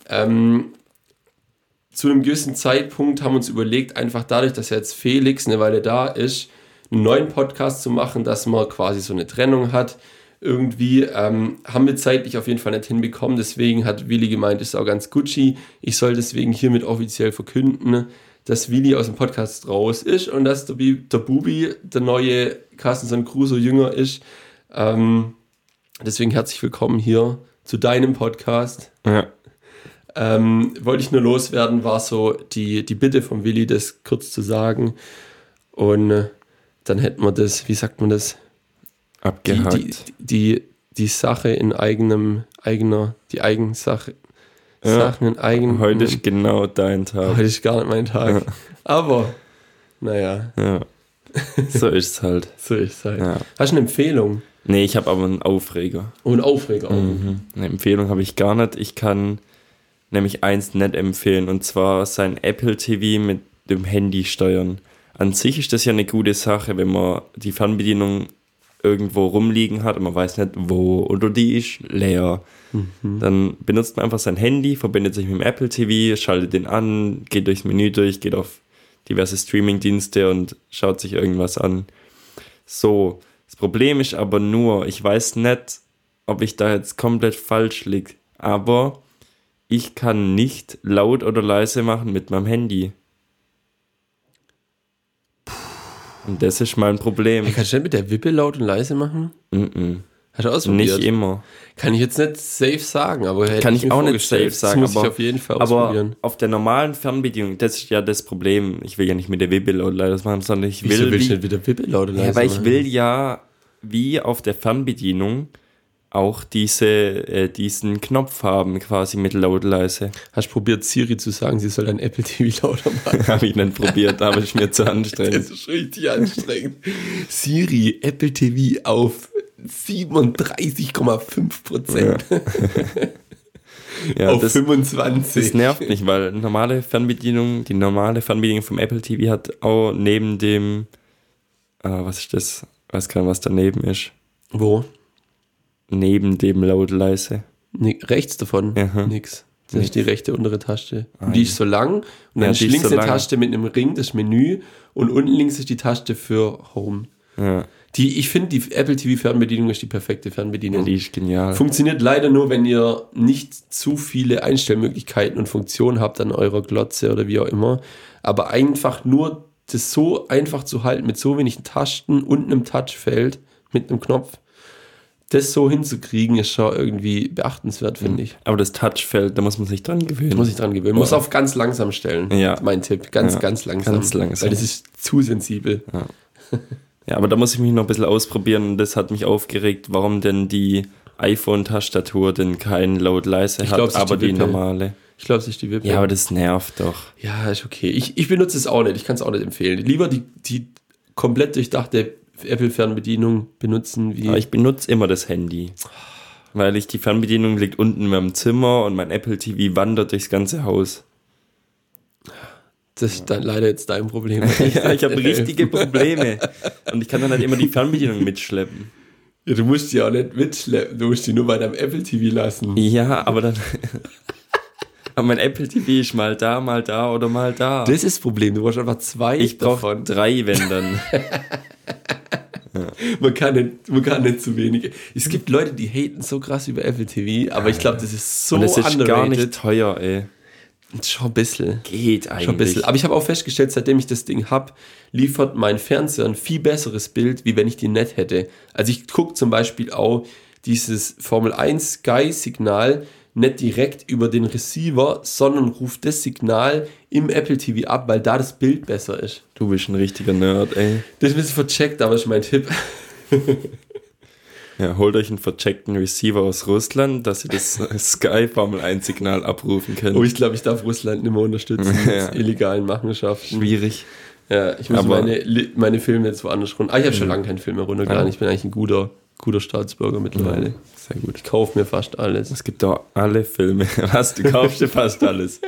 ähm, zu einem gewissen Zeitpunkt haben wir uns überlegt, einfach dadurch, dass jetzt Felix eine Weile da ist, einen neuen Podcast zu machen, dass man quasi so eine Trennung hat. Irgendwie ähm, haben wir zeitlich auf jeden Fall nicht hinbekommen. Deswegen hat Willi gemeint, ist auch ganz Gucci. Ich soll deswegen hiermit offiziell verkünden, dass Willi aus dem Podcast raus ist und dass der, Bi der Bubi der neue Carsten Crusoe Jünger ist. Ähm, deswegen herzlich willkommen hier zu deinem Podcast. Ja. Ähm, wollte ich nur loswerden, war so die, die Bitte von Willi, das kurz zu sagen. Und äh, dann hätten wir das, wie sagt man das? Die, Abgehakt. die, die, die Sache in eigenem, eigener, die Eigensache, Ja. Sachen in eigenem. Heute ist genau dein Tag. heute ist gar nicht mein Tag. Aber, naja, Ja. So ist es halt. so ist es halt. Ja. Hast du eine Empfehlung? Nee, ich habe aber einen Aufreger. Oh, einen Aufreger auch. Mhm. Eine Empfehlung habe ich gar nicht. Ich kann nämlich eins nicht empfehlen und zwar sein Apple TV mit dem Handy steuern. An sich ist das ja eine gute Sache, wenn man die Fernbedienung irgendwo rumliegen hat und man weiß nicht wo oder die ist leer. Dann benutzt man einfach sein Handy, verbindet sich mit dem Apple TV, schaltet den an, geht durchs Menü durch, geht auf diverse Streaming-Dienste und schaut sich irgendwas an. So, das Problem ist aber nur, ich weiß nicht, ob ich da jetzt komplett falsch liege, aber ich kann nicht laut oder leise machen mit meinem Handy. Und das ist mein Problem. Kannst du nicht mit der Wippe laut und leise machen? Mm-mm. Hast du ausprobiert? Nicht immer. Kann ich jetzt nicht safe sagen, aber hätte Kann ich mir auch nicht safe sagen, Das muss aber- ich auf jeden Fall Aber ausprobieren. auf der normalen Fernbedienung, das ist ja das Problem. Ich will ja nicht mit der Wippe laut leise machen, sondern ich Wieso will. willst wie- du nicht mit der laut leise Ja, weil ich machen? will ja wie auf der Fernbedienung auch diese, äh, diesen Knopf haben, quasi mit laut leise. Hast du probiert, Siri zu sagen, sie soll dein Apple TV lauter machen? Habe ich nicht probiert, aber ist mir zu anstrengend. Das ist richtig anstrengend. Siri, Apple TV auf 37,5 Prozent. Ja, auf das, 25. das nervt mich, weil normale Fernbedienung, die normale Fernbedienung vom Apple TV hat auch neben dem, ah, was ist das? Weiß gar nicht, was daneben ist. Wo? Neben dem laut leise. Nee, rechts davon Aha. nix. Das Nix. ist die rechte untere Taste. Ah, Und die ja. ist so lang und Ja, dann ist die ist links so eine. Taste mit einem Ring, das Menü und unten links ist die Taste für Home. Ja, Die, ich finde, die Apple TV Fernbedienung ist die perfekte Fernbedienung. die ist genial. Funktioniert leider nur, wenn ihr nicht zu viele Einstellmöglichkeiten und Funktionen habt an eurer Glotze oder wie auch immer. Aber einfach nur das so einfach zu halten, mit so wenigen Tasten und einem Touchfeld, mit einem Knopf, das so hinzukriegen, ist schon irgendwie beachtenswert, finde ich. Aber das Touchfeld, da muss man sich dran gewöhnen. Muss ich dran gewöhnen. Muss auf ganz langsam stellen. Ja. Mein Tipp. Ganz, Ja, ganz langsam. ganz langsam. Weil das ist zu sensibel. Ja, aber da muss ich mich noch ein bisschen ausprobieren und das hat mich aufgeregt, warum denn die iPhone-Tastatur denn kein laut-leise Ich hat, glaub, es ist aber die die, normale. Ich glaube, es ist die Wippe. Ja, aber das nervt doch. Ja, ist okay. Ich, ich benutze es auch nicht. Ich kann es auch nicht empfehlen. Lieber die, die komplett durchdachte Apple-Fernbedienung benutzen, wie. Aber ich benutze immer das Handy. Weil ich die Fernbedienung liegt unten in meinem Zimmer und mein Apple TV wandert durchs ganze Haus. das ist dann leider jetzt dein Problem. Ja, ich habe richtige Probleme. Und ich kann dann halt immer die Fernbedienung mitschleppen. Ja, du musst die auch nicht mitschleppen. Du musst die nur bei deinem Apple TV lassen. Ja, aber dann. aber mein Apple TV ist mal da, mal da oder mal da. Das ist das Problem. Du brauchst einfach zwei ich brauche davon. drei, wenn dann. Man kann, nicht, man kann nicht zu wenige. Es gibt Leute, die haten so krass über Apple TV, aber ich glaube, das ist so Und es ist underrated. gar nicht teuer, ey. Schon ein bisschen. Geht Schon ein eigentlich. bisschen. Aber ich habe auch festgestellt, seitdem ich das Ding habe, liefert mein Fernseher ein viel besseres Bild, wie wenn ich die nicht hätte. Also ich gucke zum Beispiel auch dieses Formel 1 Sky-Signal nicht direkt über den Receiver, sondern ruft das Signal im Apple TV ab, weil da das Bild besser ist. Du bist ein richtiger Nerd, ey. Das ist ein bisschen vercheckt, aber ist mein Tipp. Ja, holt euch einen vercheckten Receiver aus Russland, dass ihr das Sky Formel 1 Signal abrufen könnt. Oh, ich glaube, ich darf Russland nicht mehr unterstützen Ja. mit illegalen Machenschaften. Schwierig. Ja, ich muss Aber- meine, meine Filme jetzt woanders runter. Ah, ich habe schon lange keinen Film mehr runtergeladen. Ja. Ich bin eigentlich ein guter, guter Staatsbürger mittlerweile. Sehr gut. Ich kaufe mir fast alles. Es gibt doch alle Filme. Was? Du kaufst dir fast alles.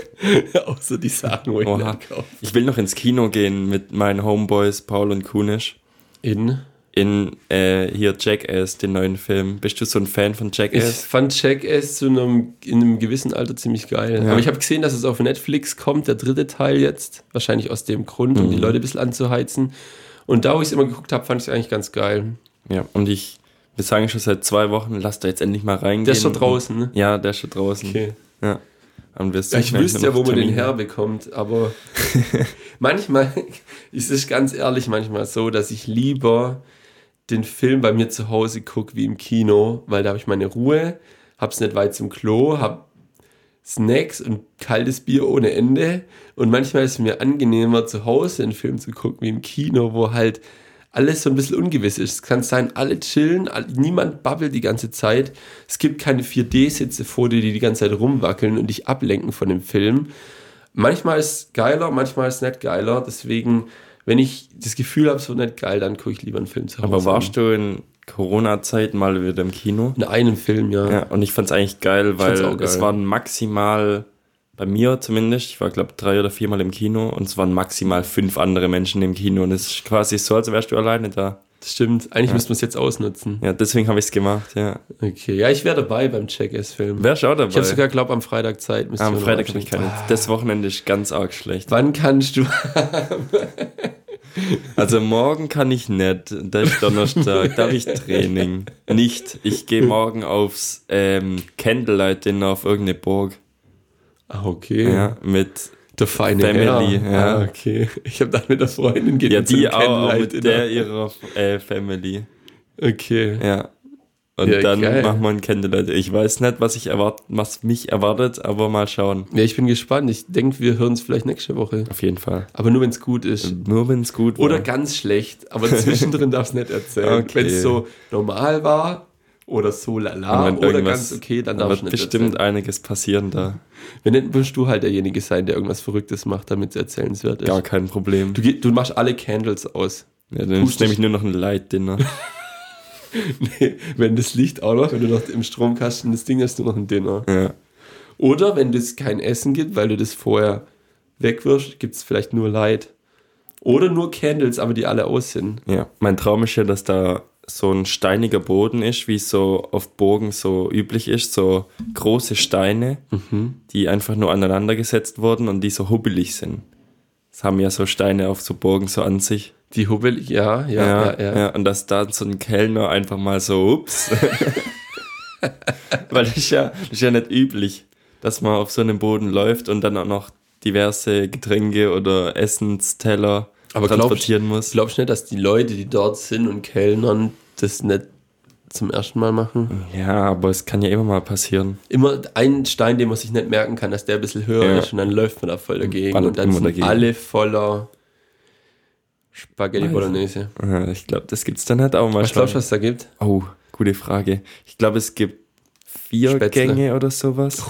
Außer die Sachen, wo ich Oha. nicht kaufe. Ich will noch ins Kino gehen mit meinen Homeboys Paul und Kunisch. In. In äh, hier Jackass, den neuen Film. Bist du so ein Fan von Ich Jackass? fand Jackass zu einem, in einem gewissen Alter ziemlich geil. Ja. Aber ich habe gesehen, dass es auf Netflix kommt, der dritte Teil jetzt. Wahrscheinlich aus dem Grund, um die Mhm. Leute ein bisschen anzuheizen. Und da, wo ich es immer geguckt habe, fand ich es eigentlich ganz geil. Ja, und ich, wir sagen schon seit zwei Wochen, lass da jetzt endlich mal reingehen. Der ist schon draußen, ne? Ja, der ist schon draußen. Okay. Ja. Und wir Ja, ich wüsste ja, wo man den herbekommt, aber manchmal ist es ganz ehrlich manchmal so, dass ich lieber den Film bei mir zu Hause gucke wie im Kino, weil da habe ich meine Ruhe, hab's nicht weit zum Klo, hab Snacks und kaltes Bier ohne Ende und manchmal ist es mir angenehmer zu Hause einen Film zu gucken wie im Kino, wo halt alles so ein bisschen ungewiss ist. Es kann sein, alle chillen, niemand babbelt die ganze Zeit. Es gibt keine 4D-Sitze vor dir, die die ganze Zeit rumwackeln und dich ablenken von dem Film. Manchmal ist es geiler, manchmal ist es nicht geiler. Deswegen, wenn ich das Gefühl habe, es wird nicht geil, dann gucke ich lieber einen Film zu Hause. Aber warst du in Corona-Zeit mal wieder im Kino? In einem Film, ja. Ja, und ich fand's eigentlich geil, weil geil. es waren maximal, bei mir zumindest, ich war glaube drei oder viermal im Kino und es waren maximal fünf andere Menschen im Kino und es ist quasi so, als wärst du alleine da. Das stimmt. Eigentlich müsste man es jetzt ausnutzen. Ja, deswegen habe ich's gemacht, ja. Okay, ja, ich wäre dabei beim Check-S-Film. Wärst du auch dabei? Ich habe sogar, glaube am Freitag Zeit. Am ich Freitag habe ich keine. Das Wochenende ist ganz arg schlecht. Wann kannst du? Also morgen kann ich nicht. Da ist Donnerstag, da habe ich Training. Nicht. Ich gehe morgen aufs ähm, Candlelight Dinner auf irgendeine Burg. Ah, okay. Ja, mit Der feine Family, Herr. ja. Ah, okay. Ich habe da mit der Freundin geht ja, die auch, mit in der ihrer äh, Family. Okay. Ja. Und Ja, dann geil. machen wir ein Candlelight. Ich weiß nicht, was ich erwart was mich erwartet, aber mal schauen. Ja, ich bin gespannt. Ich denke, wir hören es vielleicht nächste Woche. Auf jeden Fall. Aber nur, wenn es gut ist. Nur wenn es gut war. Oder ganz schlecht, aber zwischendrin darfst du nicht erzählen. Okay. Wenn es so normal war oder so lala oder ganz okay, dann Da darfst wird du nicht bestimmt erzählen. einiges passieren da. Wenn nicht, musst du halt derjenige sein, der irgendwas Verrücktes macht, damit es erzählenswert ist. Gar kein Problem. Du, du machst alle Candles aus. Ja, dann Pustest- nämlich nur noch ein Light-Dinner. Nee, wenn das Licht auch noch, wenn du noch im Stromkasten das Ding hast, nur noch ein Dinner. ja. Oder wenn es kein Essen gibt, weil du das vorher wegwirfst, gibt es vielleicht nur Light. Oder nur Candles, aber die alle aus sind. ja. Mein Traum ist ja, dass da so ein steiniger Boden ist, wie es so auf Burgen so üblich ist. So große Steine, die einfach nur aneinander gesetzt wurden und die so hubbelig sind. Das haben ja so Steine auf so Burgen so an sich. Die Hubbel, ja, ja, ja, ja. Und dass da so ein Kellner einfach mal so, ups. Weil das ist, ja, das ist ja nicht üblich, dass man auf so einem Boden läuft und dann auch noch diverse Getränke oder Essensteller Aber transportieren muss. Glaubst du nicht, dass die Leute, die dort sind und kellnern, das nicht zum ersten Mal machen? Ja, aber es kann ja immer mal passieren. Immer ein Stein, den man sich nicht merken kann, dass der ein bisschen höher Ja. ist und dann läuft man da voll dagegen. Ballert und dann sind dagegen. alle voller Spaghetti Weiß. Bolognese. Ja, Ich glaube, das gibt's dann halt auch mal Was glaubst du, was es da gibt? Oh, gute Frage. Ich glaube, es gibt vier Spätzle. Gänge oder sowas.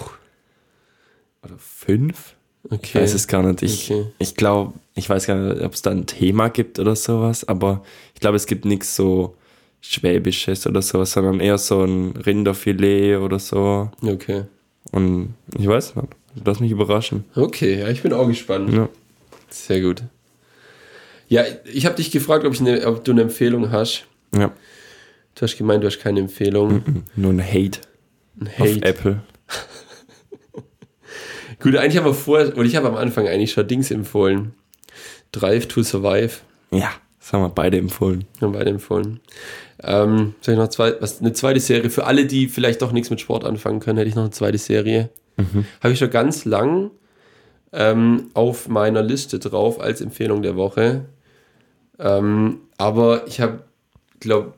Oder fünf? Okay. Ich weiß es gar nicht. Ich, Okay. ich glaube, ich weiß gar nicht, ob es da ein Thema gibt oder sowas, aber ich glaube, es gibt nichts so Schwäbisches oder sowas, sondern eher so ein Rinderfilet oder so. Okay. Und ich weiß nicht. Lass mich überraschen. Okay, ja, ich bin auch gespannt. Ja. Sehr gut. Ja, ich habe dich gefragt, ob, ich eine, ob du eine Empfehlung hast. ja. Du hast gemeint, du hast keine Empfehlung. Nur ein Hate, Ein auf Hate. Apple. Gut, eigentlich haben wir vorher, oder ich habe am Anfang eigentlich schon Dings empfohlen. Drive to Survive. Ja, das haben wir beide empfohlen. Haben beide empfohlen. Ähm, soll ich noch zwei, was, eine zweite Serie? Für alle, die vielleicht doch nichts mit Sport anfangen können, hätte ich noch eine zweite Serie. Habe ich schon ganz lang ähm, auf meiner Liste drauf als Empfehlung der Woche. Ähm, aber ich habe, glaube,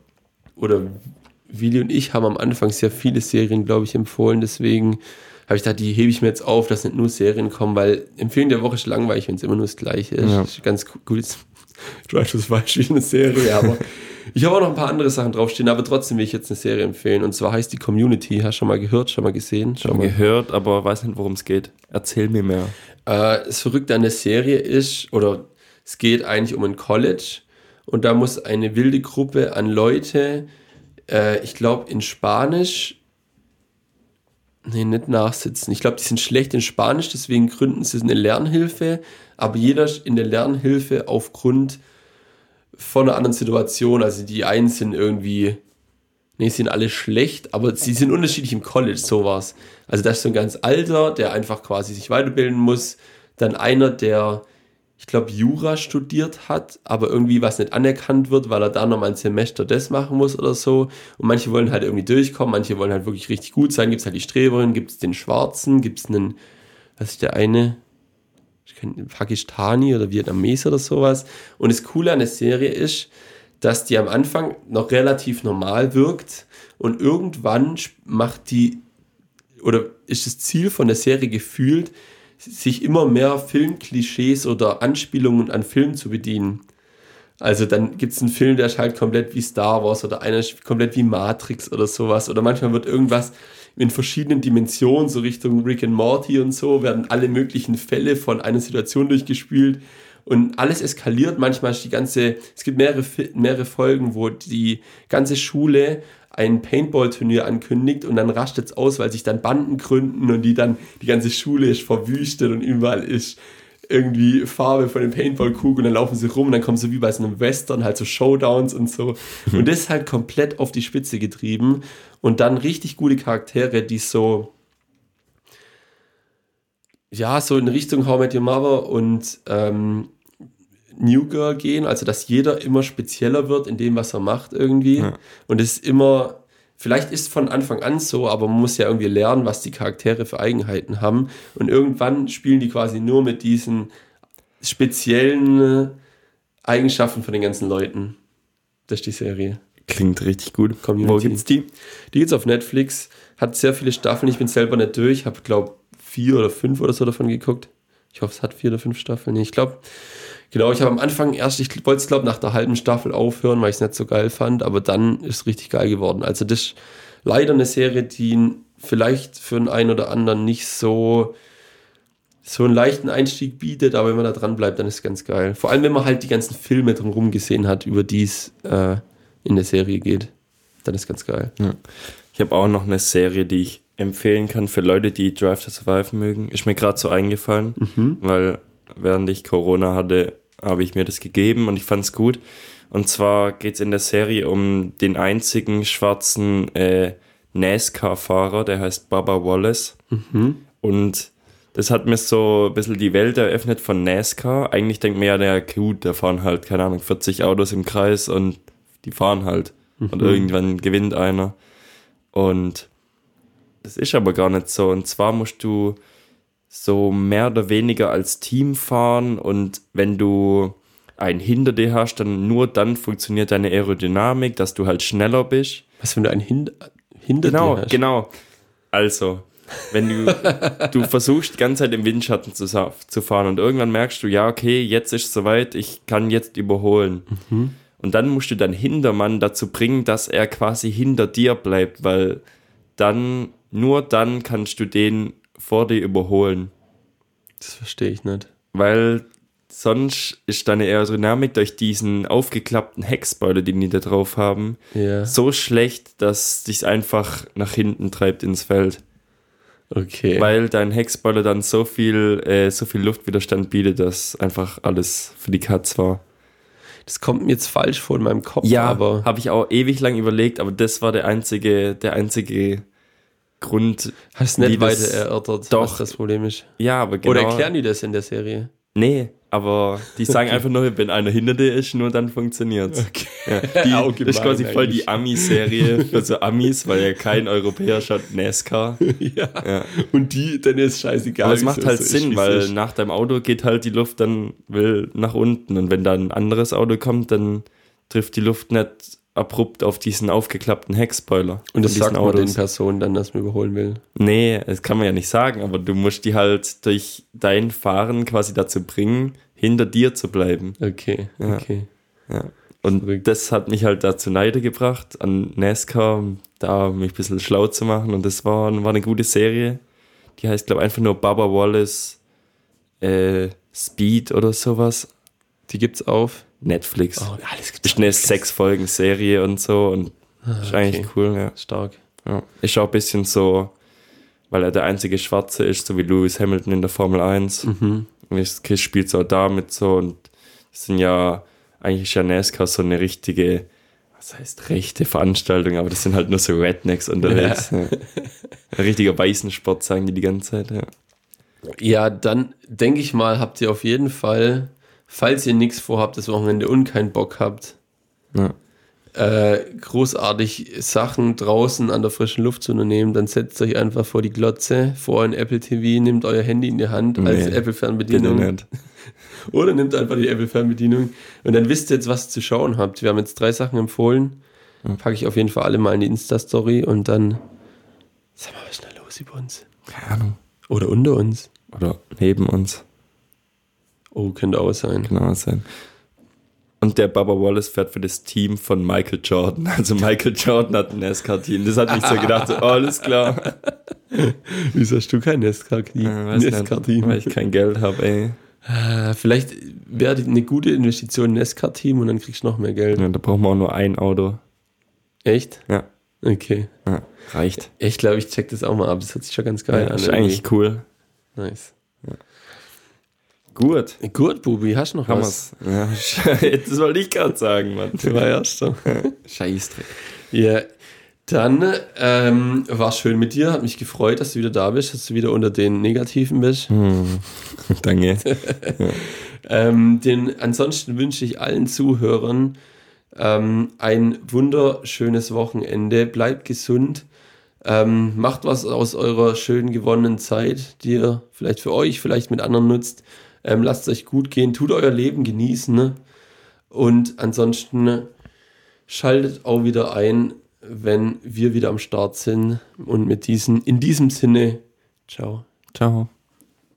oder Willi und ich haben am Anfang sehr viele Serien, glaube ich, empfohlen. Deswegen habe ich gedacht, die hebe ich mir jetzt auf, dass nicht nur Serien kommen, weil Empfehlung der Woche ist langweilig, wenn es immer nur das Gleiche ist. Ja. Das ist ganz gut. Drive to Survive ist wie eine Serie, aber ich habe auch noch ein paar andere Sachen draufstehen, aber trotzdem will ich jetzt eine Serie empfehlen. Und zwar heißt die Community. Hast du schon mal gehört, schon mal gesehen? Schon mal. Gehört, aber weiß nicht, worum es geht. Erzähl mir mehr. Äh, das Verrückte an der Serie ist, oder es geht eigentlich um ein College und da muss eine wilde Gruppe an Leute, äh, ich glaube in Spanisch, nee, nicht nachsitzen. Ich glaube, die sind schlecht in Spanisch, deswegen gründen sie eine Lernhilfe, aber jeder in der Lernhilfe aufgrund von einer anderen Situation. Also die einen sind irgendwie, nee, sind alle schlecht, aber sie sind unterschiedlich im College, sowas. Also das ist so ein ganz alter, der einfach quasi sich weiterbilden muss. Dann einer, der, ich glaube, Jura studiert hat, aber irgendwie was nicht anerkannt wird, weil er da nochmal ein Semester das machen muss oder so. Und manche wollen halt irgendwie durchkommen, manche wollen halt wirklich richtig gut sein. Gibt es halt die Streberin, gibt es den Schwarzen, gibt es einen, was ist der eine? Ich kenn- Pakistani oder Vietnamese oder sowas. Und das Coole an der Serie ist, dass die am Anfang noch relativ normal wirkt und irgendwann macht die oder ist das Ziel von der Serie gefühlt, sich immer mehr Filmklischees oder Anspielungen an Film zu bedienen. Also dann gibt es einen Film, der ist halt komplett wie Star Wars oder einer ist komplett wie Matrix oder sowas. Oder manchmal wird irgendwas in verschiedenen Dimensionen, so Richtung Rick and Morty und so, werden alle möglichen Fälle von einer Situation durchgespielt. Und alles eskaliert. Manchmal ist die ganze, es gibt mehrere, mehrere Folgen, wo die ganze Schule ein Paintball-Turnier ankündigt und dann rastet es aus, weil sich dann Banden gründen und die dann, die ganze Schule ist verwüstet und überall ist irgendwie Farbe von den Paintball-Kugeln und dann laufen sie rum und dann kommen so wie bei so einem Western halt so Showdowns und so. Und das ist halt komplett auf die Spitze getrieben und dann richtig gute Charaktere, die so ja, so in Richtung How I Met Your Mother und ähm, New Girl gehen, also dass jeder immer spezieller wird in dem, was er macht irgendwie. Ja. Und es ist immer, vielleicht ist es von Anfang an so, aber man muss ja irgendwie lernen, was die Charaktere für Eigenheiten haben. Und irgendwann spielen die quasi nur mit diesen speziellen Eigenschaften von den ganzen Leuten. Das ist die Serie. Klingt richtig gut. Community. Wo gibt's die? Die gibt's auf Netflix, hat sehr viele Staffeln. Ich bin selber nicht durch, habe glaube vier oder fünf oder so davon geguckt. Ich hoffe, es hat vier oder fünf Staffeln. Nee, ich glaube, genau, ich habe am Anfang erst, ich wollte es glaube nach der halben Staffel aufhören, weil ich es nicht so geil fand, aber dann ist es richtig geil geworden. Also das ist leider eine Serie, die vielleicht für den einen oder anderen nicht so so einen leichten Einstieg bietet, aber wenn man da dran bleibt, dann ist es ganz geil. Vor allem, wenn man halt die ganzen Filme drumherum gesehen hat, über die es äh, in der Serie geht, dann ist ganz geil. Ja. Ich habe auch noch eine Serie, die ich empfehlen kann für Leute, die Drive to Survive mögen. Ist mir gerade so eingefallen, weil während ich Corona hatte, habe ich mir das gegeben und ich fand es gut. Und zwar geht es in der Serie um den einzigen schwarzen äh, NASCAR-Fahrer, der heißt Baba Wallace. Und das hat mir so ein bisschen die Welt eröffnet von NASCAR. Eigentlich denkt man ja, der gut, da fahren halt, keine Ahnung, 40 Autos im Kreis und die fahren halt. Und irgendwann gewinnt einer. Und das ist aber gar nicht so. Und zwar musst du so mehr oder weniger als Team fahren und wenn du einen hinter dir hast, dann nur dann funktioniert deine Aerodynamik, dass du halt schneller bist. Was, wenn du einen hin hinter Genau, dir hast? genau. Also, wenn du, du versuchst die ganze Zeit im Windschatten zu, zu fahren und irgendwann merkst du, ja, okay, jetzt ist es soweit, ich kann jetzt überholen. Und dann musst du deinen Hintermann dazu bringen, dass er quasi hinter dir bleibt, weil dann, nur dann kannst du den vor dir überholen. Das verstehe ich nicht. Weil sonst ist deine Aerodynamik durch diesen aufgeklappten Heckspoiler, den die da drauf haben, Ja. so schlecht, dass dich einfach nach hinten treibt ins Feld. Okay. Weil dein Heckspoiler dann so viel, äh, so viel Luftwiderstand bietet, dass einfach alles für die Katz war. das kommt mir jetzt falsch vor in meinem Kopf, Ja, aber habe ich auch ewig lang überlegt, aber das war der einzige, der einzige Grund. hast nicht weiter erörtert, Doch. was das Problem ist. Ja, aber genau. Oder erklären die das in der Serie? Nee, aber die sagen einfach nur, wenn einer hinter dir ist, nur dann funktioniert's. Ja, die, ist quasi voll die. Ami-Serie für so Amis, weil ja kein Europäer schaut NASCAR. ja. Ja. Und die, dann ist scheißegal. Aber es macht so halt ist, Sinn, es weil ist. nach deinem Auto geht halt die Luft dann will nach unten und wenn da ein anderes Auto kommt, dann trifft die Luft nicht abrupt auf diesen aufgeklappten Heckspoiler. Und das sagt man den Personen dann, dass man überholen will. Nee, das kann man ja nicht sagen, aber du musst die halt durch dein Fahren quasi dazu bringen, hinter dir zu bleiben. Okay, Ja. okay. Ja. Und Verrückt. das hat mich halt dazu Neide gebracht, an NASCAR, da mich ein bisschen schlau zu machen. Und das war, war eine gute Serie. Die heißt, glaube ich, einfach nur Baba Wallace äh, Speed oder sowas. Die gibt's auf. Netflix. Oh, alles gibt's ist eine sechs Folgen Serie und so und ist eigentlich okay. cool, ja. Stark. ja. Ist auch ein bisschen so, weil er der einzige Schwarze ist, so wie Lewis Hamilton in der Formel 1. Mhm. Und das Kiss spielt so damit so und das sind ja, eigentlich ist ja NASCAR so eine richtige, was heißt rechte Veranstaltung, aber das sind halt nur so Rednecks unterwegs. Ja. Ein richtiger Weißensport, sagen die die ganze Zeit, ja. Ja, dann denke ich mal, habt ihr auf jeden Fall, falls ihr nichts vorhabt das Wochenende und keinen Bock habt, ja. äh, großartig Sachen draußen an der frischen Luft zu unternehmen, dann setzt euch einfach vor die Glotze, vor ein Apple TV, nehmt euer Handy in die Hand als Nee, Apple Bitte Fernbedienung nicht. oder nehmt einfach die Apple Fernbedienung und dann wisst ihr jetzt, was zu schauen habt. Wir haben jetzt drei Sachen empfohlen, packe ich auf jeden Fall alle mal in die Insta-Story und dann, sag mal, was ist denn da los über uns? Keine Ahnung. Oder unter uns? Oder neben uns. Oh, könnte auch sein. Genau sein. Und der Baba Wallace fährt für das Team von Michael Jordan. Also Michael Jordan hat ein NASCAR-Team. Das hat mich so gedacht, so, oh, alles klar. Wieso hast du kein Nesca-Team? Äh, weiß nicht, weil ich kein Geld habe, ey. Äh, vielleicht wäre eine gute Investition ein Nesca-Team und dann kriegst du noch mehr Geld. Ja, da brauchen wir auch nur ein Auto. Echt? Ja, Okay. ja reicht. Ich glaube, ich check das auch mal ab. Das hört sich schon ganz geil Ja, an. ist eigentlich cool. irgendwie. nice. Gut. Gut, Bubi, hast du noch Haben was? wir's. Ja, das wollte ich gerade sagen, Mann. Du war erster. Scheißdreck. Ja, dann ähm, war schön mit dir. Hat mich gefreut, dass du wieder da bist, dass du wieder unter den Negativen bist. Hm. Danke. Ähm, den, ansonsten wünsche ich allen Zuhörern ähm, ein wunderschönes Wochenende. Bleibt gesund. Ähm, macht was aus eurer schön gewonnenen Zeit, die ihr vielleicht für euch, vielleicht mit anderen nutzt. Ähm, lasst euch gut gehen, tut euer Leben genießen. Ne? Und ansonsten schaltet auch wieder ein, wenn wir wieder am Start sind. Und mit diesen, in diesem Sinne, ciao. Ciao.